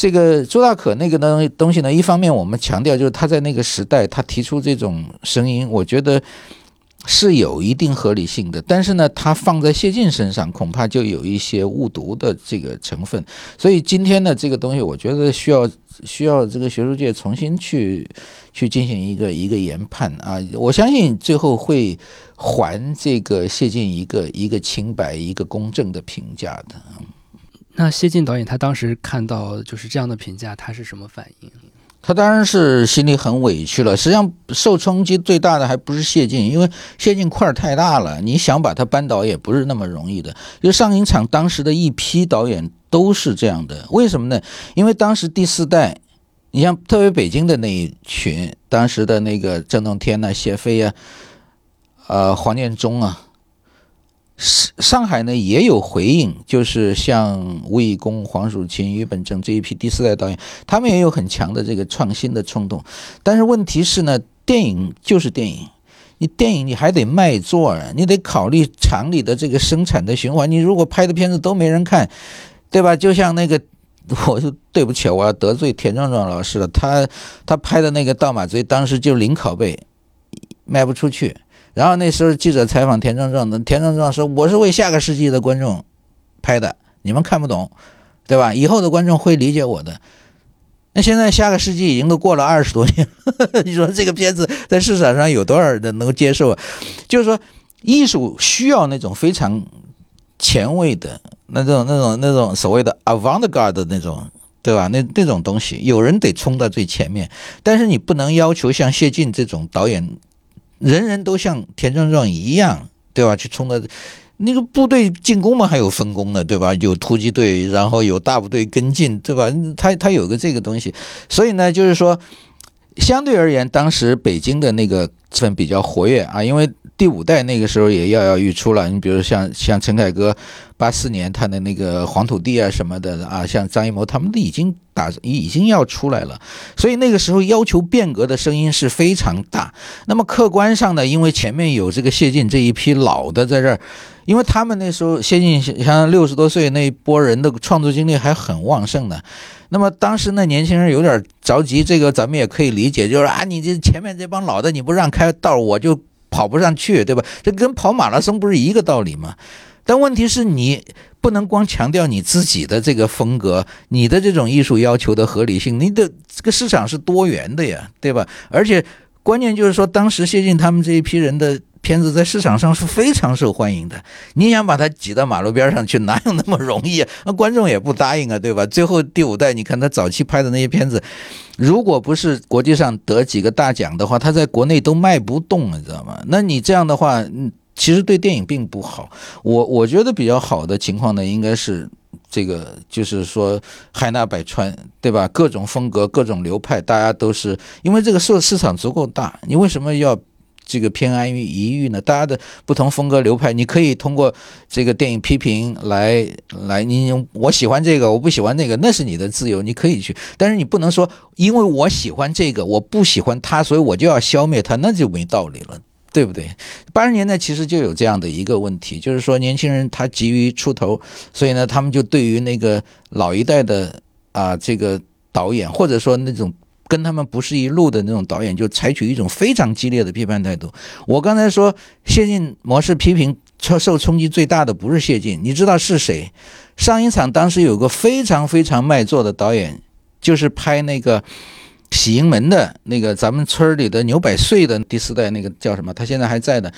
这个朱大可那个东东西呢，一方面我们强调就是他在那个时代他提出这种声音，我觉得是有一定合理性的。但是呢，他放在谢晋身上，恐怕就有一些误读的这个成分。所以今天呢，这个东西我觉得需要需要这个学术界重新去去进行一个一个研判啊。我相信最后会还这个谢晋一个一个清白、一个公正的评价的。那谢晋导演他当时看到就是这样的评价，他是什么反应？他当然是心里很委屈了。实际上受冲击最大的还不是谢晋，因为谢晋块儿太大了，你想把他扳倒也不是那么容易的。就上影厂当时的一批导演都是这样的，为什么呢？因为当时第四代，你像特别北京的那一群，当时的那个郑洞天呐、谢飞啊、呃黄念中啊。上上海呢也有回应，就是像吴以公、黄蜀芹、于本正这一批第四代导演，他们也有很强的这个创新的冲动。但是问题是呢，电影就是电影，你电影你还得卖座啊，你得考虑厂里的这个生产的循环。你如果拍的片子都没人看，对吧？就像那个，我就对不起，我要得罪田壮壮老师了。他他拍的那个《盗马贼》，当时就零拷贝，卖不出去。然后那时候记者采访田壮壮，田壮壮说：“我是为下个世纪的观众拍的，你们看不懂，对吧？以后的观众会理解我的。”那现在下个世纪已经都过了二十多年，你说这个片子在市场上有多少人能够接受啊？就是说，艺术需要那种非常前卫的那种、那种、那种所谓的 avant-garde 的那种，对吧？那那种东西，有人得冲到最前面，但是你不能要求像谢晋这种导演，人人都像田壮壮一样，对吧？去冲的。那个部队进攻嘛，还有分工的，对吧？有突击队，然后有大部队跟进，对吧？他他有个这个东西，所以呢，就是说，相对而言，当时北京的那个气氛比较活跃啊，因为第五代那个时候也跃跃欲出了。你比如像像陈凯歌，八四年他的那个黄土地啊什么的啊，像张艺谋他们都已经打已经要出来了，所以那个时候要求变革的声音是非常大。那么客观上呢，因为前面有这个谢晋这一批老的在这儿。因为他们那时候谢晋像六十多岁那一波人的创作精力还很旺盛呢，那么当时那年轻人有点着急，这个咱们也可以理解，就是啊，你这前面这帮老的你不让开道，我就跑不上去，对吧？这跟跑马拉松不是一个道理吗？但问题是你不能光强调你自己的这个风格，你的这种艺术要求的合理性，你的这个市场是多元的呀，对吧？而且关键就是说，当时谢晋他们这一批人的。片子在市场上是非常受欢迎的，你想把它挤到马路边上去，哪有那么容易啊？那 观众也不答应啊，对吧？最后第五代，你看他早期拍的那些片子，如果不是国际上得几个大奖的话，他在国内都卖不动，你知道吗？那你这样的话，其实对电影并不好。我我觉得比较好的情况呢，应该是这个，就是说海纳百川，对吧？各种风格、各种流派，大家都是因为这个市市场足够大，你为什么要？这个偏安于一隅呢？大家的不同风格流派，你可以通过这个电影批评来来，你我喜欢这个，我不喜欢那个，那是你的自由，你可以去。但是你不能说，因为我喜欢这个，我不喜欢他，所以我就要消灭他，那就没道理了，对不对？八十年代其实就有这样的一个问题，就是说年轻人他急于出头，所以呢，他们就对于那个老一代的啊这个导演，或者说那种。跟他们不是一路的那种导演，就采取一种非常激烈的批判态度。我刚才说谢晋模式批评受受冲击最大的不是谢晋，你知道是谁？上一场当时有个非常非常卖座的导演，就是拍那个《喜盈门》的那个咱们村里的牛百岁的第四代那个叫什么？他现在还在的。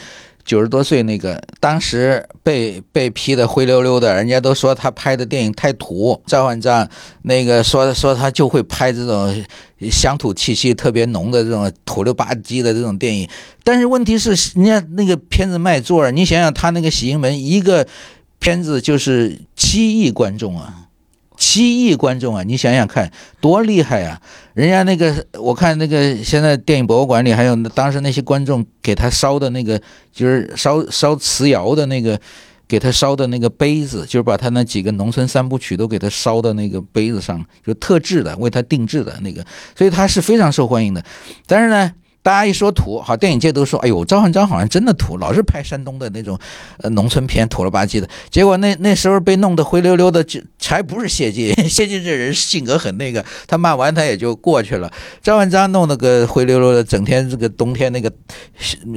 九十多岁那个，当时被被批的灰溜溜的，人家都说他拍的电影太土。赵焕章那个说说他就会拍这种乡土气息特别浓的这种土溜吧唧的这种电影，但是问题是，人家那个片子卖座你想想他那个《喜盈门》一个片子就是七亿观众啊。七亿观众啊，你想想看，多厉害啊！人家那个，我看那个现在电影博物馆里还有当时那些观众给他烧的那个，就是烧烧瓷窑的那个，给他烧的那个杯子，就是把他那几个农村三部曲都给他烧到那个杯子上，就特制的，为他定制的那个，所以他是非常受欢迎的。但是呢。大家一说土，好，电影界都说，哎呦，赵焕章好像真的土，老是拍山东的那种，呃，农村片，土了吧唧的。结果那那时候被弄得灰溜溜的，就才不是谢晋。谢晋这人性格很那个，他骂完他也就过去了。赵焕章弄那个灰溜溜的，整天这个冬天那个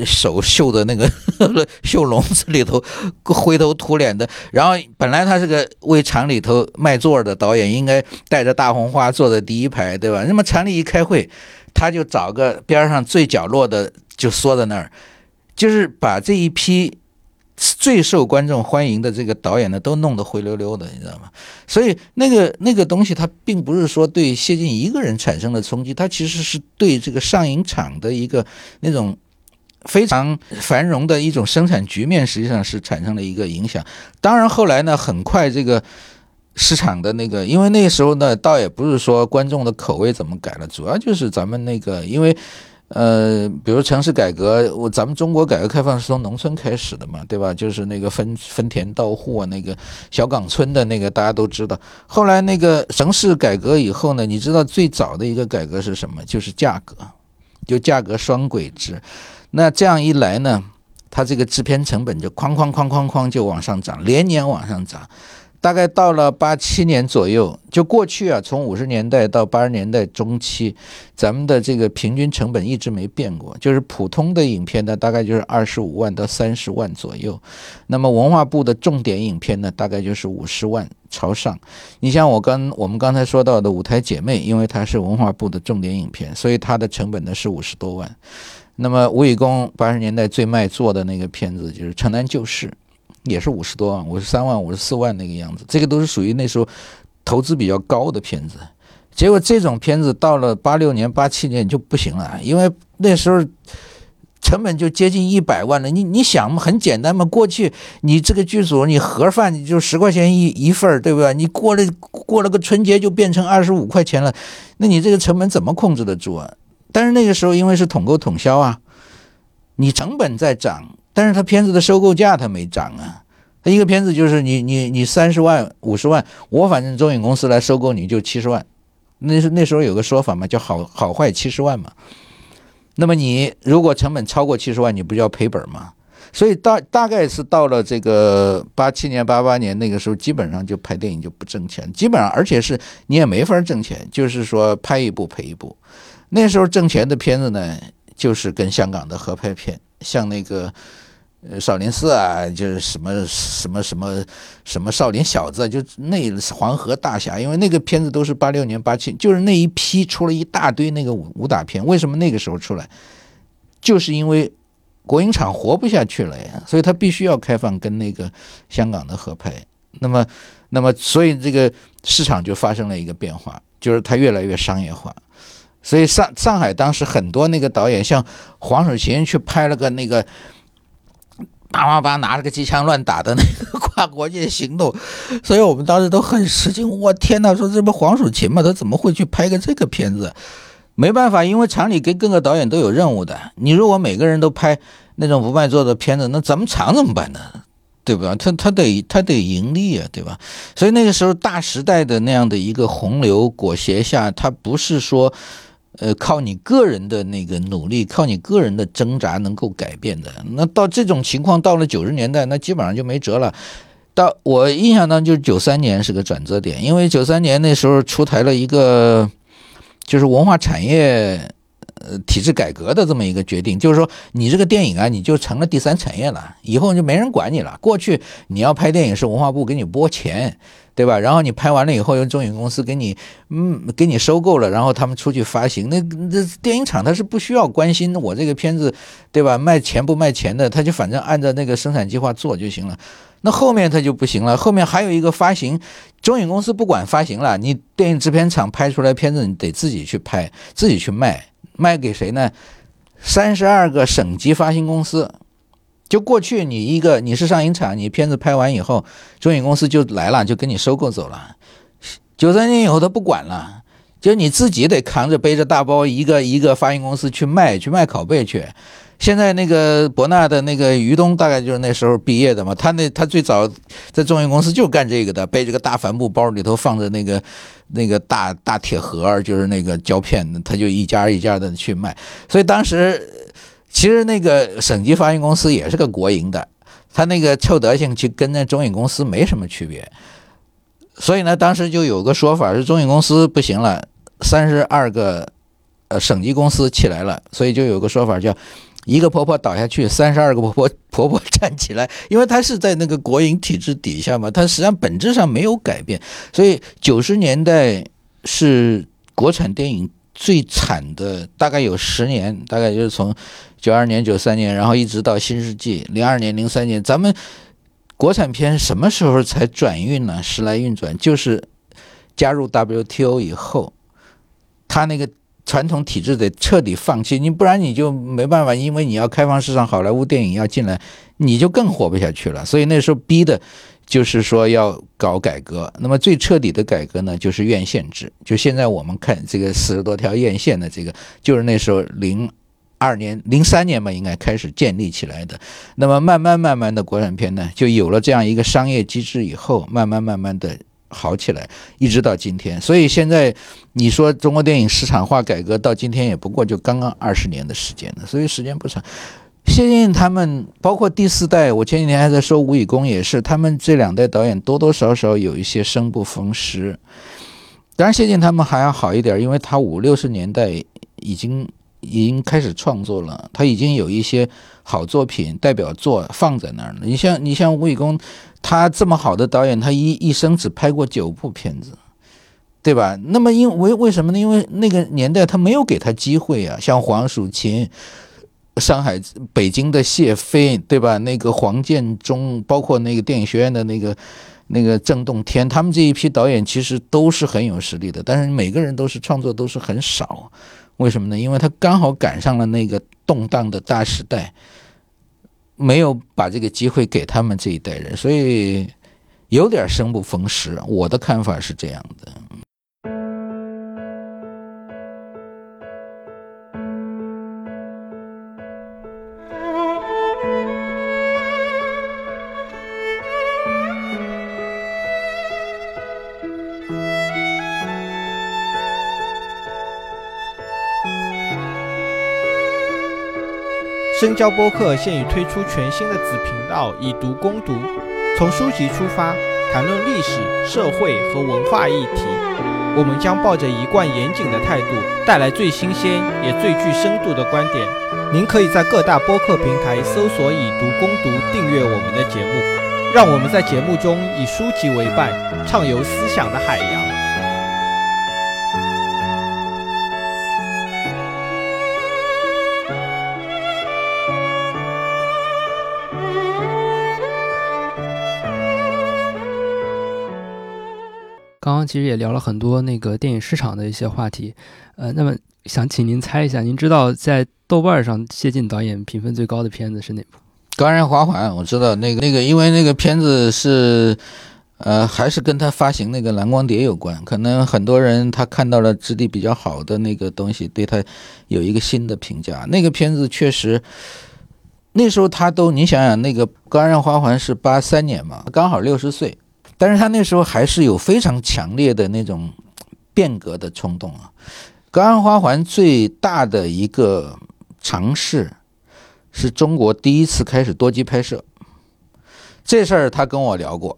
手绣的那个 绣笼子里头灰头土脸的。然后本来他是个为厂里头卖座的导演，应该带着大红花坐在第一排，对吧？那么厂里一开会。他就找个边上最角落的，就缩在那儿，就是把这一批最受观众欢迎的这个导演呢，都弄得灰溜溜的，你知道吗？所以那个那个东西，它并不是说对谢晋一个人产生了冲击，它其实是对这个上影厂的一个那种非常繁荣的一种生产局面，实际上是产生了一个影响。当然后来呢，很快这个。市场的那个，因为那时候呢，倒也不是说观众的口味怎么改了，主要就是咱们那个，因为，呃，比如城市改革，我咱们中国改革开放是从农村开始的嘛，对吧？就是那个分分田到户啊，那个小岗村的那个大家都知道。后来那个城市改革以后呢，你知道最早的一个改革是什么？就是价格，就价格双轨制。那这样一来呢，它这个制片成本就哐哐哐哐哐就往上涨，连年往上涨。大概到了八七年左右，就过去啊，从五十年代到八十年代中期，咱们的这个平均成本一直没变过，就是普通的影片呢，大概就是二十五万到三十万左右。那么文化部的重点影片呢，大概就是五十万朝上。你像我刚我们刚才说到的《舞台姐妹》，因为它是文化部的重点影片，所以它的成本呢是五十多万。那么吴宇公八十年代最卖座的那个片子就是《城南旧事》。也是五十多万，五十三万、五十四万那个样子，这个都是属于那时候投资比较高的片子。结果这种片子到了八六年、八七年就不行了，因为那时候成本就接近一百万了。你你想嘛，很简单嘛，过去你这个剧组你盒饭就十块钱一一份对不对？你过了过了个春节就变成二十五块钱了，那你这个成本怎么控制得住啊？但是那个时候因为是统购统销啊，你成本在涨。但是他片子的收购价他没涨啊，他一个片子就是你你你三十万五十万，我反正中影公司来收购你就七十万，那是那时候有个说法嘛，叫好好坏七十万嘛。那么你如果成本超过七十万，你不就要赔本吗？所以大大概是到了这个八七年八八年那个时候，基本上就拍电影就不挣钱，基本上而且是你也没法挣钱，就是说拍一部赔一部。那时候挣钱的片子呢，就是跟香港的合拍片，像那个。呃，少林寺啊，就是什么什么什么什么少林小子，就那黄河大侠，因为那个片子都是八六年八七，就是那一批出了一大堆那个武武打片。为什么那个时候出来？就是因为国营厂活不下去了呀，所以他必须要开放跟那个香港的合拍。那么，那么，所以这个市场就发生了一个变化，就是它越来越商业化。所以上上海当时很多那个导演，像黄守勤去拍了个那个。叭叭叭，拿着个机枪乱打的那个跨国界行动，所以我们当时都很吃惊。我天哪，说这不黄蜀芹吗？他怎么会去拍个这个片子？没办法，因为厂里给各个导演都有任务的。你如果每个人都拍那种不卖座的片子，那咱们厂怎么办呢？对吧？他他得他得盈利啊，对吧？所以那个时候大时代的那样的一个洪流裹挟下，他不是说。呃，靠你个人的那个努力，靠你个人的挣扎能够改变的。那到这种情况，到了九十年代，那基本上就没辙了。到我印象当中，就是九三年是个转折点，因为九三年那时候出台了一个，就是文化产业呃体制改革的这么一个决定，就是说你这个电影啊，你就成了第三产业了，以后就没人管你了。过去你要拍电影是文化部给你拨钱。对吧？然后你拍完了以后，由中影公司给你，嗯，给你收购了，然后他们出去发行。那那电影厂他是不需要关心我这个片子，对吧？卖钱不卖钱的，他就反正按照那个生产计划做就行了。那后面他就不行了，后面还有一个发行，中影公司不管发行了，你电影制片厂拍出来片子，你得自己去拍，自己去卖，卖给谁呢？三十二个省级发行公司。就过去，你一个你是上影厂，你片子拍完以后，中影公司就来了，就跟你收购走了。九三年以后他不管了，就你自己得扛着背着大包，一个一个发行公司去卖，去卖拷贝去。现在那个博纳的那个于东，大概就是那时候毕业的嘛。他那他最早在中影公司就干这个的，背着个大帆布包，里头放着那个那个大大铁盒，就是那个胶片，他就一家一家的去卖。所以当时。其实那个省级发行公司也是个国营的，他那个臭德性，去跟那中影公司没什么区别。所以呢，当时就有个说法是中影公司不行了，三十二个呃省级公司起来了，所以就有个说法叫一个婆婆倒下去，三十二个婆婆婆婆站起来，因为它是在那个国营体制底下嘛，它实际上本质上没有改变。所以九十年代是国产电影最惨的，大概有十年，大概就是从。九二年、九三年，然后一直到新世纪，零二年、零三年，咱们国产片什么时候才转运呢？时来运转，就是加入 WTO 以后，他那个传统体制得彻底放弃，你不然你就没办法，因为你要开放市场，好莱坞电影要进来，你就更活不下去了。所以那时候逼的，就是说要搞改革。那么最彻底的改革呢，就是院线制。就现在我们看这个四十多条院线的这个，就是那时候零。二年零三年嘛，应该开始建立起来的。那么慢慢慢慢的国产片呢，就有了这样一个商业机制以后，慢慢慢慢的好起来，一直到今天。所以现在你说中国电影市场化改革到今天也不过就刚刚二十年的时间了，所以时间不长。谢晋他们包括第四代，我前几天还在说吴以公也是，他们这两代导演多多少少有一些生不逢时。当然，谢晋他们还要好一点，因为他五六十年代已经已经开始创作了，他已经有一些好作品、代表作放在那儿了。你像你像吴以公，他这么好的导演，他一一生只拍过九部片子，对吧？那么因为为什么呢？因为那个年代他没有给他机会啊，像黄蜀芹。上海、北京的谢飞，对吧？那个黄建中，包括那个电影学院的那个那个郑洞天，他们这一批导演其实都是很有实力的，但是每个人都是创作都是很少。为什么呢？因为他刚好赶上了那个动荡的大时代，没有把这个机会给他们这一代人，所以有点生不逢时。我的看法是这样的。深交播客现已推出全新的子频道“以读攻读”，从书籍出发，谈论历史、社会和文化议题。我们将抱着一贯严谨的态度，带来最新鲜也最具深度的观点。您可以在各大播客平台搜索“以读攻读”，订阅我们的节目，让我们在节目中以书籍为伴，畅游思想的海洋。刚刚其实也聊了很多那个电影市场的一些话题，呃，那么想请您猜一下，您知道在豆瓣上谢晋导演评分最高的片子是哪部？《高人滑环》，我知道那个那个，因为那个片子是，呃，还是跟他发行那个蓝光碟有关，可能很多人他看到了质地比较好的那个东西，对他有一个新的评价。那个片子确实，那时候他都，你想想，那个《高人花环》是八三年嘛，刚好六十岁。但是他那时候还是有非常强烈的那种变革的冲动啊！《高安花环》最大的一个尝试是中国第一次开始多机拍摄，这事儿他跟我聊过，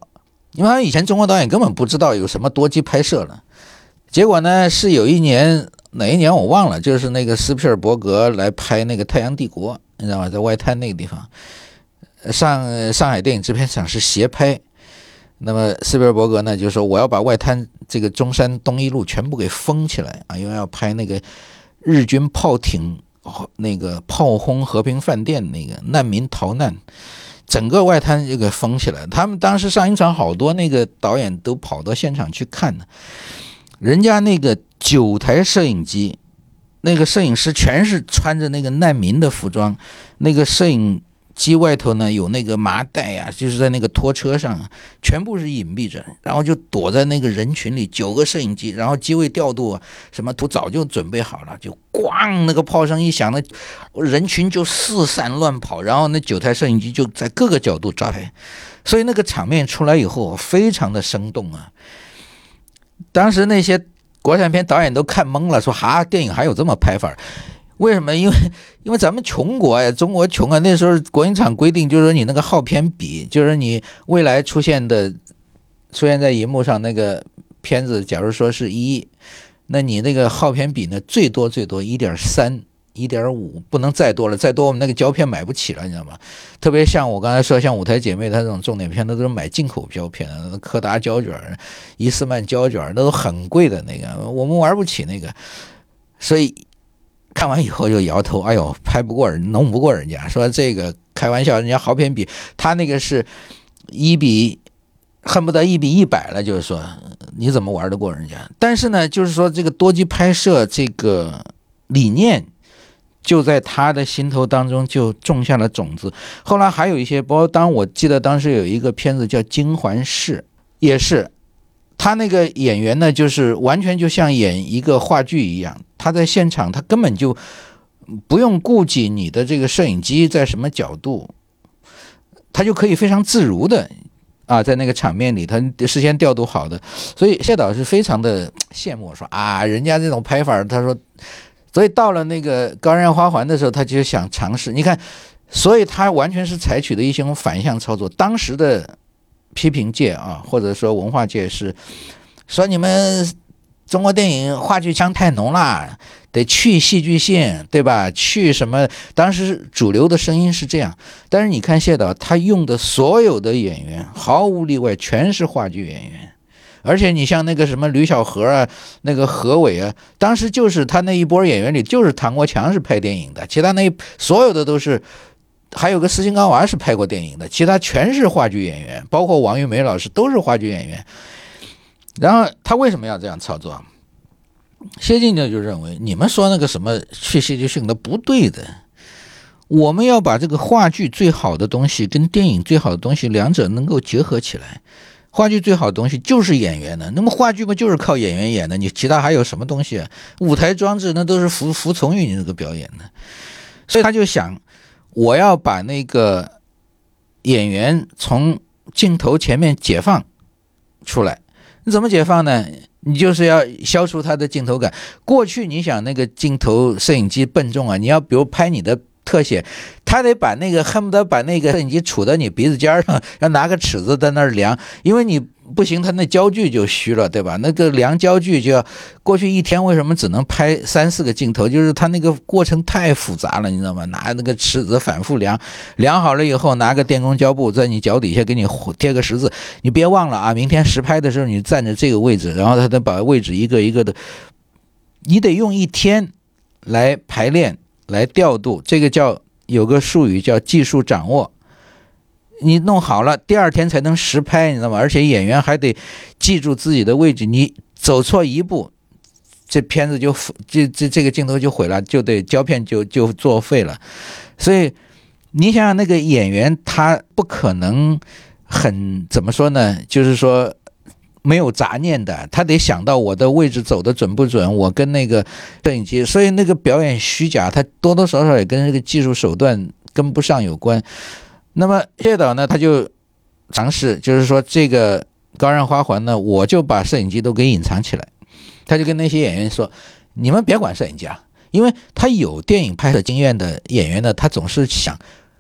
因为他以前中国导演根本不知道有什么多机拍摄了。结果呢，是有一年哪一年我忘了，就是那个斯皮尔伯格来拍那个《太阳帝国》，你知道吗？在外滩那个地方，上上海电影制片厂是协拍。那么斯皮尔伯格呢，就说我要把外滩这个中山东一路全部给封起来啊，因为要拍那个日军炮艇那个炮轰和平饭店那个难民逃难，整个外滩就给封起来。他们当时上映场好多那个导演都跑到现场去看呢，人家那个九台摄影机，那个摄影师全是穿着那个难民的服装，那个摄影。机外头呢有那个麻袋呀，就是在那个拖车上，全部是隐蔽着，然后就躲在那个人群里。九个摄影机，然后机位调度什么都早就准备好了，就咣那个炮声一响，那人群就四散乱跑，然后那九台摄影机就在各个角度抓拍，所以那个场面出来以后非常的生动啊。当时那些国产片导演都看懵了，说哈，电影还有这么拍法？为什么？因为 因为咱们穷国呀，中国穷啊。那时候国营厂规定，就是说你那个耗片比，就是你未来出现的出现在荧幕上那个片子，假如说是一，那你那个耗片比呢，最多最多一点三、一点五，不能再多了，再多我们那个胶片买不起了，你知道吗？特别像我刚才说，像舞台姐妹她这种重点片，那都是买进口胶片，柯达胶卷、伊斯曼胶卷，那都很贵的那个，我们玩不起那个，所以。看完以后就摇头，哎呦，拍不过人，弄不过人家。说这个开玩笑，人家好片比他那个是一比恨不得一比一百了，就是说你怎么玩得过人家？但是呢，就是说这个多机拍摄这个理念就在他的心头当中就种下了种子。后来还有一些，包括当我记得当时有一个片子叫《金环氏》，也是。他那个演员呢，就是完全就像演一个话剧一样。他在现场，他根本就不用顾及你的这个摄影机在什么角度，他就可以非常自如的啊，在那个场面里，他事先调度好的。所以谢导是非常的羡慕，说啊，人家这种拍法，他说，所以到了那个《高人花环》的时候，他就想尝试。你看，所以他完全是采取的一种反向操作。当时的批评界啊，或者说文化界是说你们中国电影话剧腔太浓了，得去戏剧性，对吧？去什么？当时主流的声音是这样。但是你看谢导，他用的所有的演员毫无例外全是话剧演员。而且你像那个什么吕小河啊，那个何伟啊，当时就是他那一波演员里，就是唐国强是拍电影的，其他那所有的都是，还有个斯琴高娃是拍过电影的，其他全是话剧演员，包括王玉梅老师都是话剧演员。然后他为什么要这样操作？谢晋呢就认为你们说那个什么去戏剧性的不对的，我们要把这个话剧最好的东西跟电影最好的东西两者能够结合起来。话剧最好的东西就是演员的，那么话剧不就是靠演员演的？你其他还有什么东西？舞台装置那都是服服从于你那个表演的，所以他就想，我要把那个演员从镜头前面解放出来。你怎么解放呢？你就是要消除他的镜头感。过去你想那个镜头摄影机笨重啊，你要比如拍你的。特写，他得把那个恨不得把那个摄影机杵到你鼻子尖上，要拿个尺子在那儿量，因为你不行，他那焦距就虚了，对吧？那个量焦距就要过去一天，为什么只能拍三四个镜头？就是他那个过程太复杂了，你知道吗？拿那个尺子反复量，量好了以后，拿个电工胶布在你脚底下给你贴个十字，你别忘了啊，明天实拍的时候你站在这个位置，然后他得把位置一个一个的，你得用一天来排练。来调度，这个叫有个术语叫技术掌握。你弄好了，第二天才能实拍，你知道吗？而且演员还得记住自己的位置，你走错一步，这片子就这这这个镜头就毁了，就得胶片就就作废了。所以你想想，那个演员他不可能很怎么说呢？就是说。没有杂念的，他得想到我的位置走的准不准，我跟那个摄影机，所以那个表演虚假，他多多少少也跟这个技术手段跟不上有关。那么谢导呢，他就尝试，就是说这个高燃花环呢，我就把摄影机都给隐藏起来。他就跟那些演员说：“你们别管摄影机啊，因为他有电影拍摄经验的演员呢，他总是想，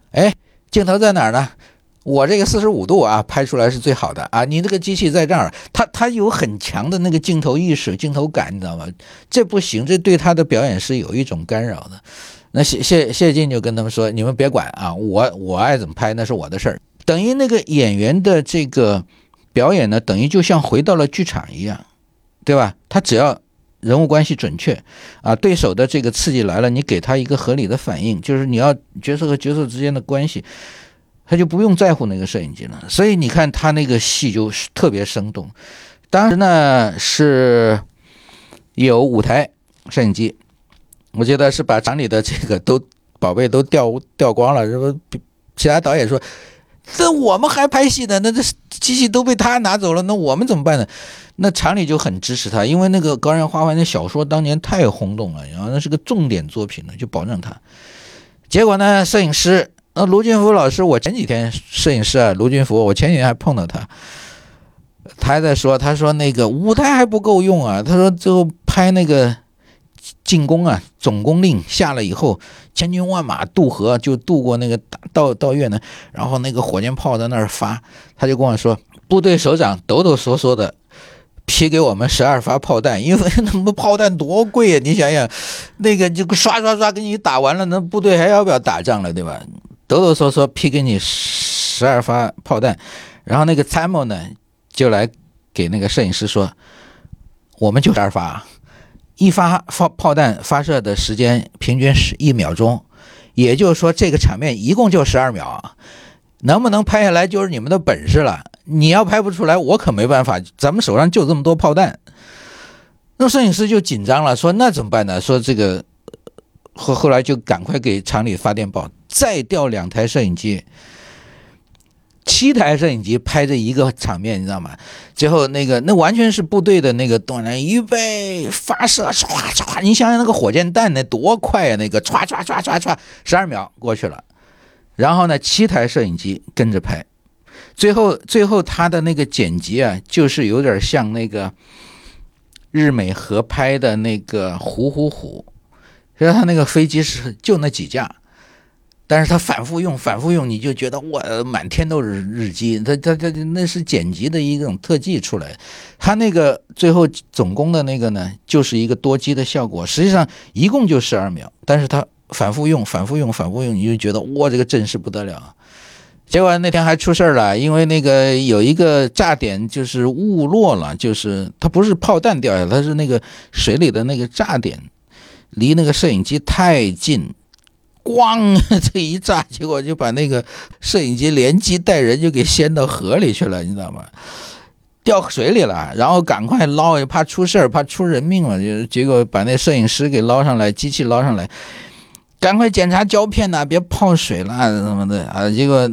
哎，镜头在哪儿呢？”我这个四十五度啊，拍出来是最好的啊！你这个机器在这儿，他他有很强的那个镜头意识、镜头感，你知道吗？这不行，这对他的表演是有一种干扰的。那谢谢谢晋就跟他们说：“你们别管啊，我我爱怎么拍那是我的事儿。”等于那个演员的这个表演呢，等于就像回到了剧场一样，对吧？他只要人物关系准确啊，对手的这个刺激来了，你给他一个合理的反应，就是你要角色和角色之间的关系。他就不用在乎那个摄影机了，所以你看他那个戏就特别生动。当时呢是有五台摄影机，我觉得是把厂里的这个都宝贝都掉掉光了。什么其他导演说，这我们还拍戏呢，那这机器都被他拿走了，那我们怎么办呢？那厂里就很支持他，因为那个《高燃花环》的小说当年太轰动了，然后那是个重点作品呢，就保证他。结果呢，摄影师。那卢俊福老师，我前几天摄影师啊，卢俊福，我前几天还碰到他，他还在说，他说那个舞台还不够用啊，他说最后拍那个进攻啊，总攻令下了以后，千军万马渡河就渡过那个到到越南，然后那个火箭炮在那儿发，他就跟我说，部队首长抖抖嗦嗦的。批给我们十二发炮弹，因为那么炮弹多贵呀！你想想，那个就刷刷刷给你打完了，那部队还要不要打仗了，对吧？抖抖嗦嗦批给你十二发炮弹，然后那个参谋呢就来给那个摄影师说，我们就十二发，一发发炮弹发射的时间平均是一秒钟，也就是说这个场面一共就十二秒，能不能拍下来就是你们的本事了。你要拍不出来，我可没办法。咱们手上就这么多炮弹，那摄影师就紧张了，说那怎么办呢？说这个后后来就赶快给厂里发电报，再调两台摄影机，七台摄影机拍这一个场面，你知道吗？最后那个那完全是部队的那个动员，预备发射，唰唰，你想想那个火箭弹那多快啊！那个唰唰唰唰唰，十二秒过去了，然后呢，七台摄影机跟着拍。最后，最后他的那个剪辑啊，就是有点像那个日美合拍的那个《虎虎虎》，其实他那个飞机是就那几架，但是他反复用，反复用，你就觉得哇，满天都是日机。他他他那是剪辑的一种特技出来，他那个最后总攻的那个呢，就是一个多机的效果。实际上一共就十二秒，但是他反复用，反复用，反复用，你就觉得哇，这个阵势不得了。结果那天还出事儿了，因为那个有一个炸点就是误落了，就是它不是炮弹掉下来，它是那个水里的那个炸点，离那个摄影机太近。咣！这一炸，结果就把那个摄影机连机带人就给掀到河里去了，你知道吗？掉水里了，然后赶快捞，怕出事儿，怕出人命嘛。就结果把那摄影师给捞上来，机器捞上来，赶快检查胶片呐，别泡水了什么的啊。结果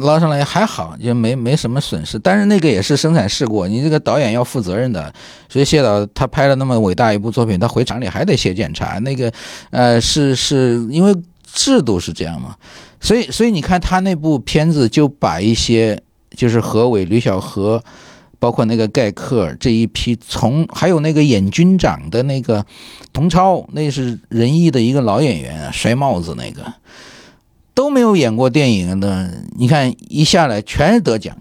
捞上来还好，就没没什么损失。但是那个也是生产事故，你这个导演要负责任的。所以谢导他拍了那么伟大一部作品，他回厂里还得写检查。那个呃，是是因为。制度是这样嘛？所以，所以你看他那部片子，就把一些就是何伟、吕小河，包括那个盖克这一批，从还有那个演军长的那个童超，那是仁义的一个老演员啊，摔帽子那个，都没有演过电影的，你看一下来全是得奖。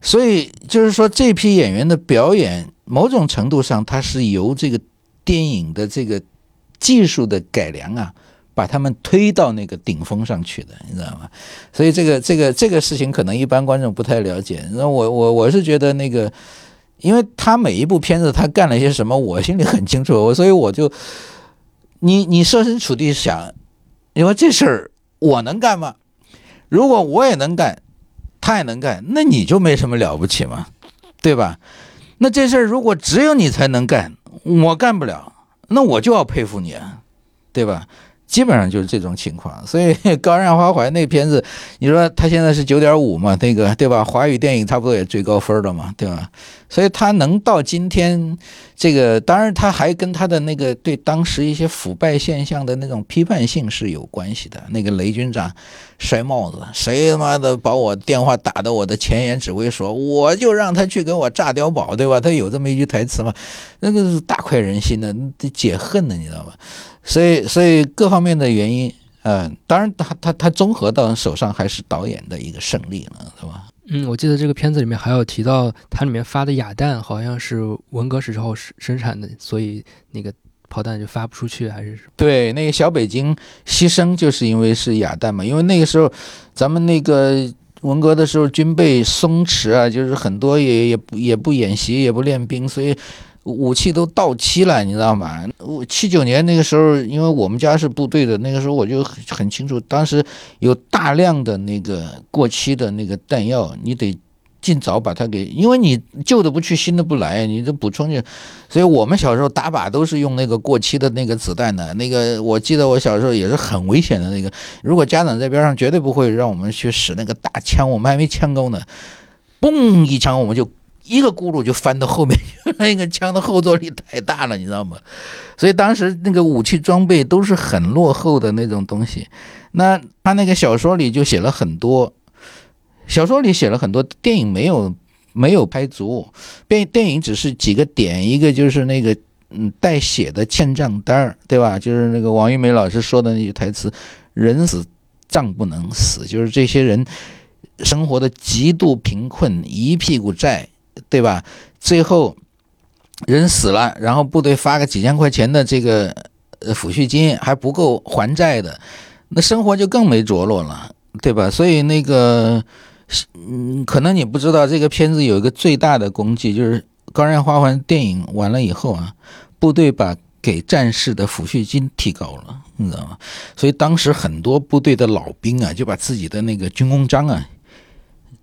所以就是说，这批演员的表演，某种程度上，它是由这个电影的这个技术的改良啊。把他们推到那个顶峰上去的，你知道吗？所以这个这个这个事情可能一般观众不太了解。那我我我是觉得那个，因为他每一部片子他干了些什么，我心里很清楚。我所以我就，你你设身处地想，因为这事儿我能干吗？如果我也能干，他也能干，那你就没什么了不起嘛，对吧？那这事儿如果只有你才能干，我干不了，那我就要佩服你啊，对吧？基本上就是这种情况，所以 《高山花怀》那片子，你说他现在是九点五嘛，那个对吧？华语电影差不多也最高分了嘛，对吧？所以他能到今天，这个当然他还跟他的那个对当时一些腐败现象的那种批判性是有关系的。那个雷军长摔帽子，谁他妈的把我电话打到我的前沿指挥所，我就让他去给我炸碉堡，对吧？他有这么一句台词嘛？那个是大快人心的，解恨的，你知道吧？所以，所以各方面的原因，嗯，当然，他他他综合到手上还是导演的一个胜利了，是吧？嗯，我记得这个片子里面还有提到，它里面发的哑弹好像是文革时候生生产的，所以那个炮弹就发不出去，还是对，那个小北京牺牲就是因为是哑弹嘛，因为那个时候咱们那个文革的时候军备松弛啊，就是很多也也不也不演习，也不练兵，所以。武器都到期了，你知道吗？我七九年那个时候，因为我们家是部队的，那个时候我就很很清楚，当时有大量的那个过期的那个弹药，你得尽早把它给，因为你旧的不去，新的不来，你这补充去。所以我们小时候打靶都是用那个过期的那个子弹的，那个我记得我小时候也是很危险的那个，如果家长在边上，绝对不会让我们去使那个大枪，我们还没枪够呢，嘣一枪我们就。一个轱辘就翻到后面，那个枪的后坐力太大了，你知道吗？所以当时那个武器装备都是很落后的那种东西。那他那个小说里就写了很多，小说里写了很多，电影没有没有拍足。电电影只是几个点，一个就是那个嗯带血的欠账单儿，对吧？就是那个王玉梅老师说的那句台词：“人死账不能死。”就是这些人生活的极度贫困，一屁股债。对吧？最后人死了，然后部队发个几千块钱的这个呃抚恤金还不够还债的，那生活就更没着落了，对吧？所以那个，嗯，可能你不知道，这个片子有一个最大的功绩，就是《高燃花环》电影完了以后啊，部队把给战士的抚恤金提高了，你知道吗？所以当时很多部队的老兵啊，就把自己的那个军功章啊。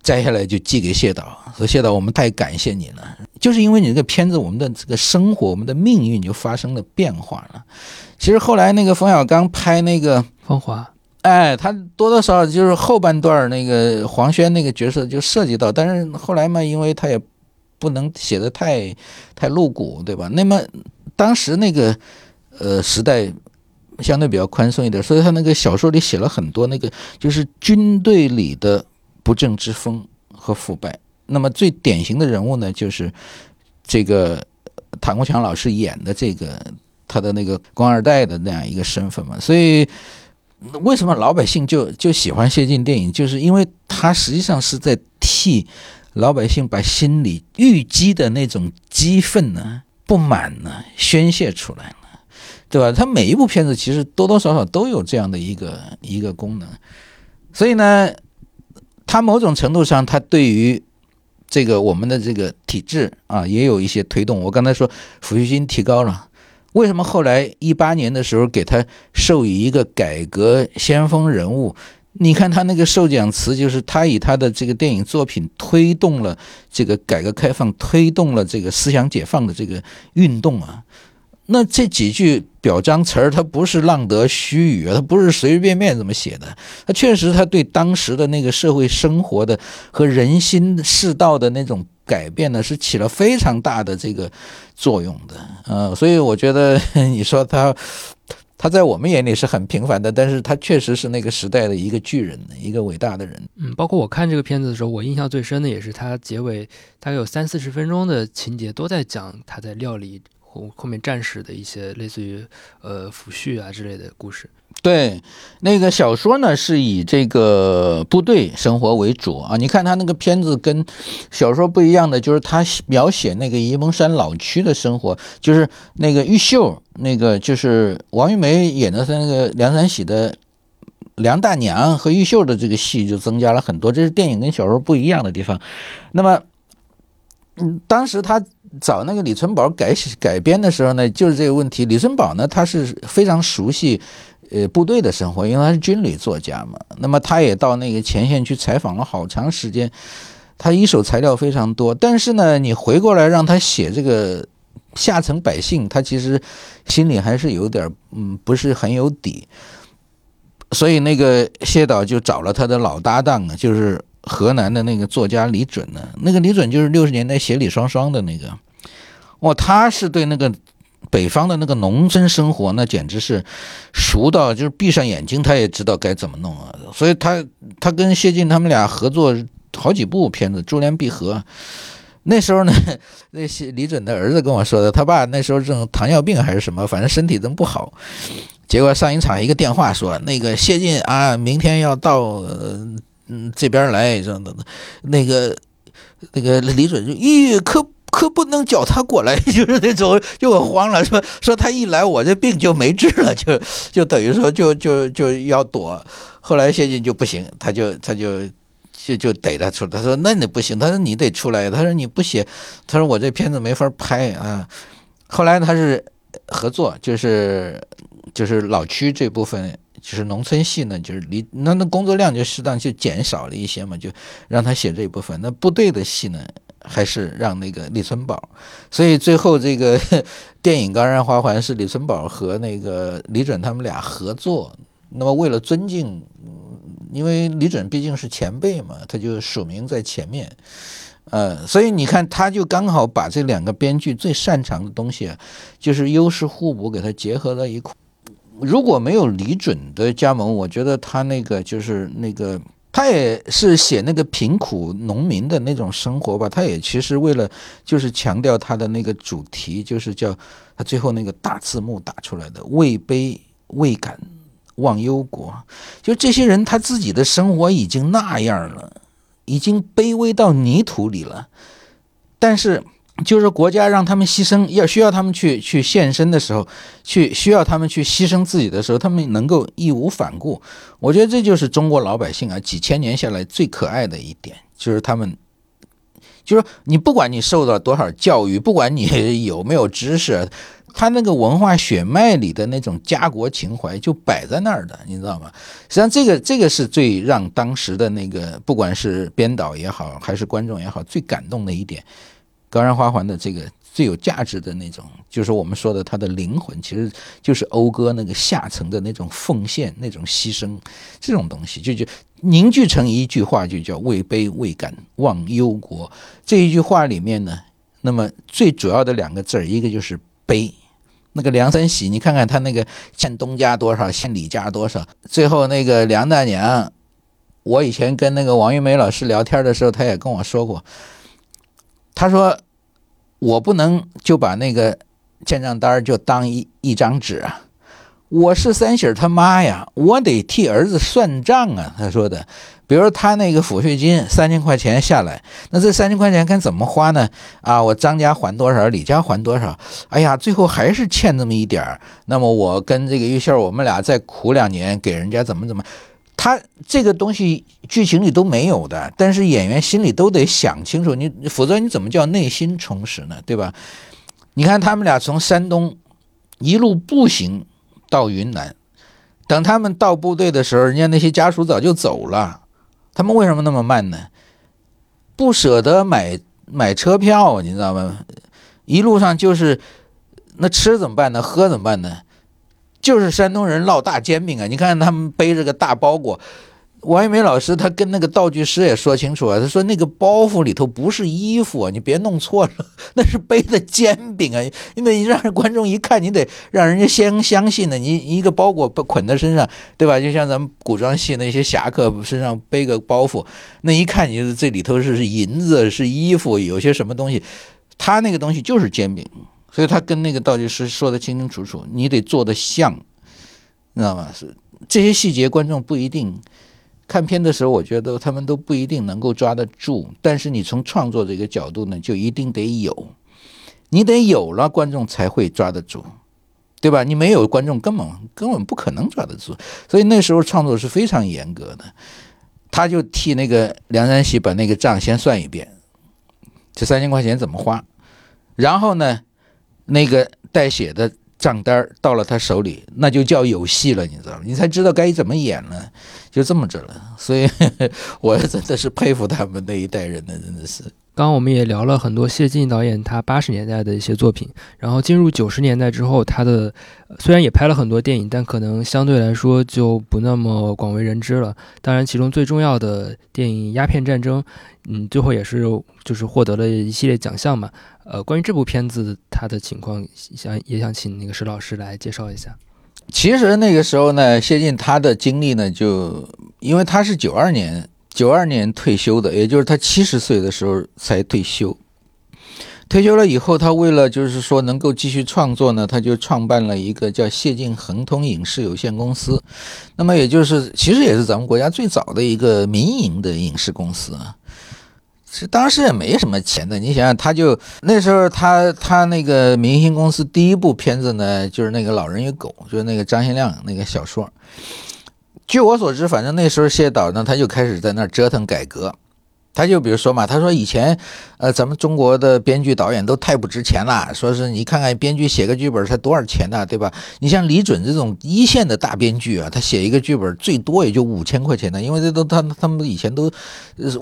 摘下来就寄给谢导，说谢导，我们太感谢你了，就是因为你这个片子，我们的这个生活，我们的命运就发生了变化了。其实后来那个冯小刚拍那个《芳华》，哎，他多多少少就是后半段那个黄轩那个角色就涉及到，但是后来嘛，因为他也不能写的太太露骨，对吧？那么当时那个呃时代相对比较宽松一点，所以他那个小说里写了很多那个就是军队里的。不正之风和腐败，那么最典型的人物呢，就是这个唐国强老师演的这个他的那个官二代的那样一个身份嘛。所以为什么老百姓就就喜欢谢晋电影？就是因为他实际上是在替老百姓把心里郁积的那种激愤呢、不满呢宣泄出来了，对吧？他每一部片子其实多多少少都有这样的一个一个功能，所以呢，他某种程度上，他对于这个我们的这个体制啊，也有一些推动。我刚才说抚恤金提高了。为什么后来一八年的时候给他授予一个改革先锋人物？你看他那个授奖词，就是他以他的这个电影作品推动了这个改革开放，推动了这个思想解放的这个运动啊。那这几句表彰词儿，他不是浪得虚语啊，他不是随随便便这么写的，他确实他对当时的那个社会生活的和人心世道的那种。改变呢是起了非常大的这个作用的，呃，所以我觉得 你说他他在我们眼里是很平凡的，但是他确实是那个时代的一个巨人，一个伟大的人。嗯，包括我看这个片子的时候，我印象最深的也是他结尾大概有三四十分钟的情节都在讲他在料理后后面战士的一些类似于呃抚恤啊之类的故事。对，那个小说呢是以这个部队生活为主啊。你看他那个片子跟小说不一样的，就是他描写那个沂蒙山老区的生活，就是那个玉秀，那个就是王玉梅演的是那个梁山喜的梁大娘和玉秀的这个戏就增加了很多，这是电影跟小说不一样的地方。那么，嗯，当时他找那个李存宝改改编的时候呢，就是这个问题。李存宝呢，他是非常熟悉。呃，部队的生活，因为他是军旅作家嘛，那么他也到那个前线去采访了好长时间，他一手材料非常多。但是呢，你回过来让他写这个下层百姓，他其实心里还是有点嗯，不是很有底。所以那个谢导就找了他的老搭档啊，就是河南的那个作家李准呢。那个李准就是六十年代写李双双的那个，哇，他是对那个。北方的那个农村生活，那简直是熟到就是闭上眼睛他也知道该怎么弄啊！所以他他跟谢晋他们俩合作好几部片子，《珠联璧合》。那时候呢，那些李准的儿子跟我说的，他爸那时候正糖尿病还是什么，反正身体真不好。结果上一场一个电话说，那个谢晋啊，明天要到嗯这边来，这样的那个那个李准就咦可。可不能叫他过来，就是那种就我慌了，说说他一来，我这病就没治了，就就等于说就就就要躲。后来谢晋就不行，他就他就就就逮他出来，他说那你不行，他说你得出来，他说你不写，他说我这片子没法拍啊。后来他是合作，就是就是老区这部分，就是农村戏呢，就是离那那工作量就适当就减少了一些嘛，就让他写这一部分。那部队的戏呢？还是让那个李存宝，所以最后这个 电影《高山花环》是李存宝和那个李准他们俩合作。那么为了尊敬，因为李准毕竟是前辈嘛，他就署名在前面。呃，所以你看，他就刚好把这两个编剧最擅长的东西，就是优势互补，给他结合在一块。如果没有李准的加盟，我觉得他那个就是那个。他也是写那个贫苦农民的那种生活吧，他也其实为了就是强调他的那个主题，就是叫他最后那个大字幕打出来的“位卑未敢忘忧国”，就这些人他自己的生活已经那样了，已经卑微到泥土里了，但是。就是国家让他们牺牲，要需要他们去去献身的时候，去需要他们去牺牲自己的时候，他们能够义无反顾。我觉得这就是中国老百姓啊，几千年下来最可爱的一点，就是他们，就是你不管你受到多少教育，不管你有没有知识，他那个文化血脉里的那种家国情怀就摆在那儿的，你知道吗？实际上，这个这个是最让当时的那个不管是编导也好，还是观众也好，最感动的一点。高山花环的这个最有价值的那种，就是我们说的它的灵魂，其实就是讴歌那个下层的那种奉献、那种牺牲，这种东西就就凝聚成一句话，就叫“位卑未敢忘忧国”。这一句话里面呢，那么最主要的两个字儿，一个就是“卑”。那个梁山喜，你看看他那个欠东家多少，欠李家多少，最后那个梁大娘，我以前跟那个王玉梅老师聊天的时候，他也跟我说过。他说：“我不能就把那个欠账单就当一一张纸啊，我是三喜他妈呀，我得替儿子算账啊。他说的，比如他那个抚恤金三千块钱下来，那这三千块钱该怎么花呢？啊，我张家还多少，李家还多少？哎呀，最后还是欠这么一点儿。那么我跟这个玉秀，我们俩再苦两年，给人家怎么怎么？他这个东西剧情里都没有的，但是演员心里都得想清楚，你否则你怎么叫内心充实呢？对吧？你看他们俩从山东一路步行。到云南，等他们到部队的时候，人家那些家属早就走了。他们为什么那么慢呢？不舍得买买车票，你知道吗？一路上就是那吃怎么办呢？喝怎么办呢？就是山东人烙大煎饼啊！你看他们背着个大包裹。王一梅老师他跟那个道具师也说清楚啊，他说那个包袱里头不是衣服，你别弄错了，那是背的煎饼啊！因为你让观众一看，你得让人家先相信呢。你一个包裹捆在身上，对吧？就像咱们古装戏那些侠客身上背个包袱，那一看你就这里头是银子，是衣服，有些什么东西，他那个东西就是煎饼，所以他跟那个道具师说的清清楚楚，你得做的像，你知道吗？是这些细节，观众不一定。看片的时候，我觉得他们都不一定能够抓得住，但是你从创作这个角度呢，就一定得有，你得有了观众才会抓得住，对吧？你没有观众，根本根本不可能抓得住。所以那时候创作是非常严格的，他就替那个梁山喜把那个账先算一遍，这三千块钱怎么花，然后呢，那个带血的。账单到了他手里，那就叫有戏了，你知道吗？你才知道该怎么演了，就这么着了。所以，我真的是佩服他们那一代人的，真的是。刚刚我们也聊了很多谢晋导演他八十年代的一些作品，然后进入九十年代之后，他的虽然也拍了很多电影，但可能相对来说就不那么广为人知了。当然，其中最重要的电影《鸦片战争》，嗯，最后也是就是获得了一系列奖项嘛。呃，关于这部片子他的情况，想也想请那个石老师来介绍一下。其实那个时候呢，谢晋他的经历呢，就因为他是九二年。九二年退休的，也就是他七十岁的时候才退休。退休了以后，他为了就是说能够继续创作呢，他就创办了一个叫谢晋恒通影视有限公司。那么也就是其实也是咱们国家最早的一个民营的影视公司啊。其实当时也没什么钱的，你想想，他就那时候他他那个明星公司第一部片子呢，就是那个《老人与狗》，就是那个张贤亮那个小说。据我所知，反正那时候谢导呢，他就开始在那儿折腾改革。他就比如说嘛，他说以前，呃，咱们中国的编剧导演都太不值钱了。说是你看看编剧写个剧本才多少钱呢，对吧？你像李准这种一线的大编剧啊，他写一个剧本最多也就五千块钱呢。因为这都他他们以前都，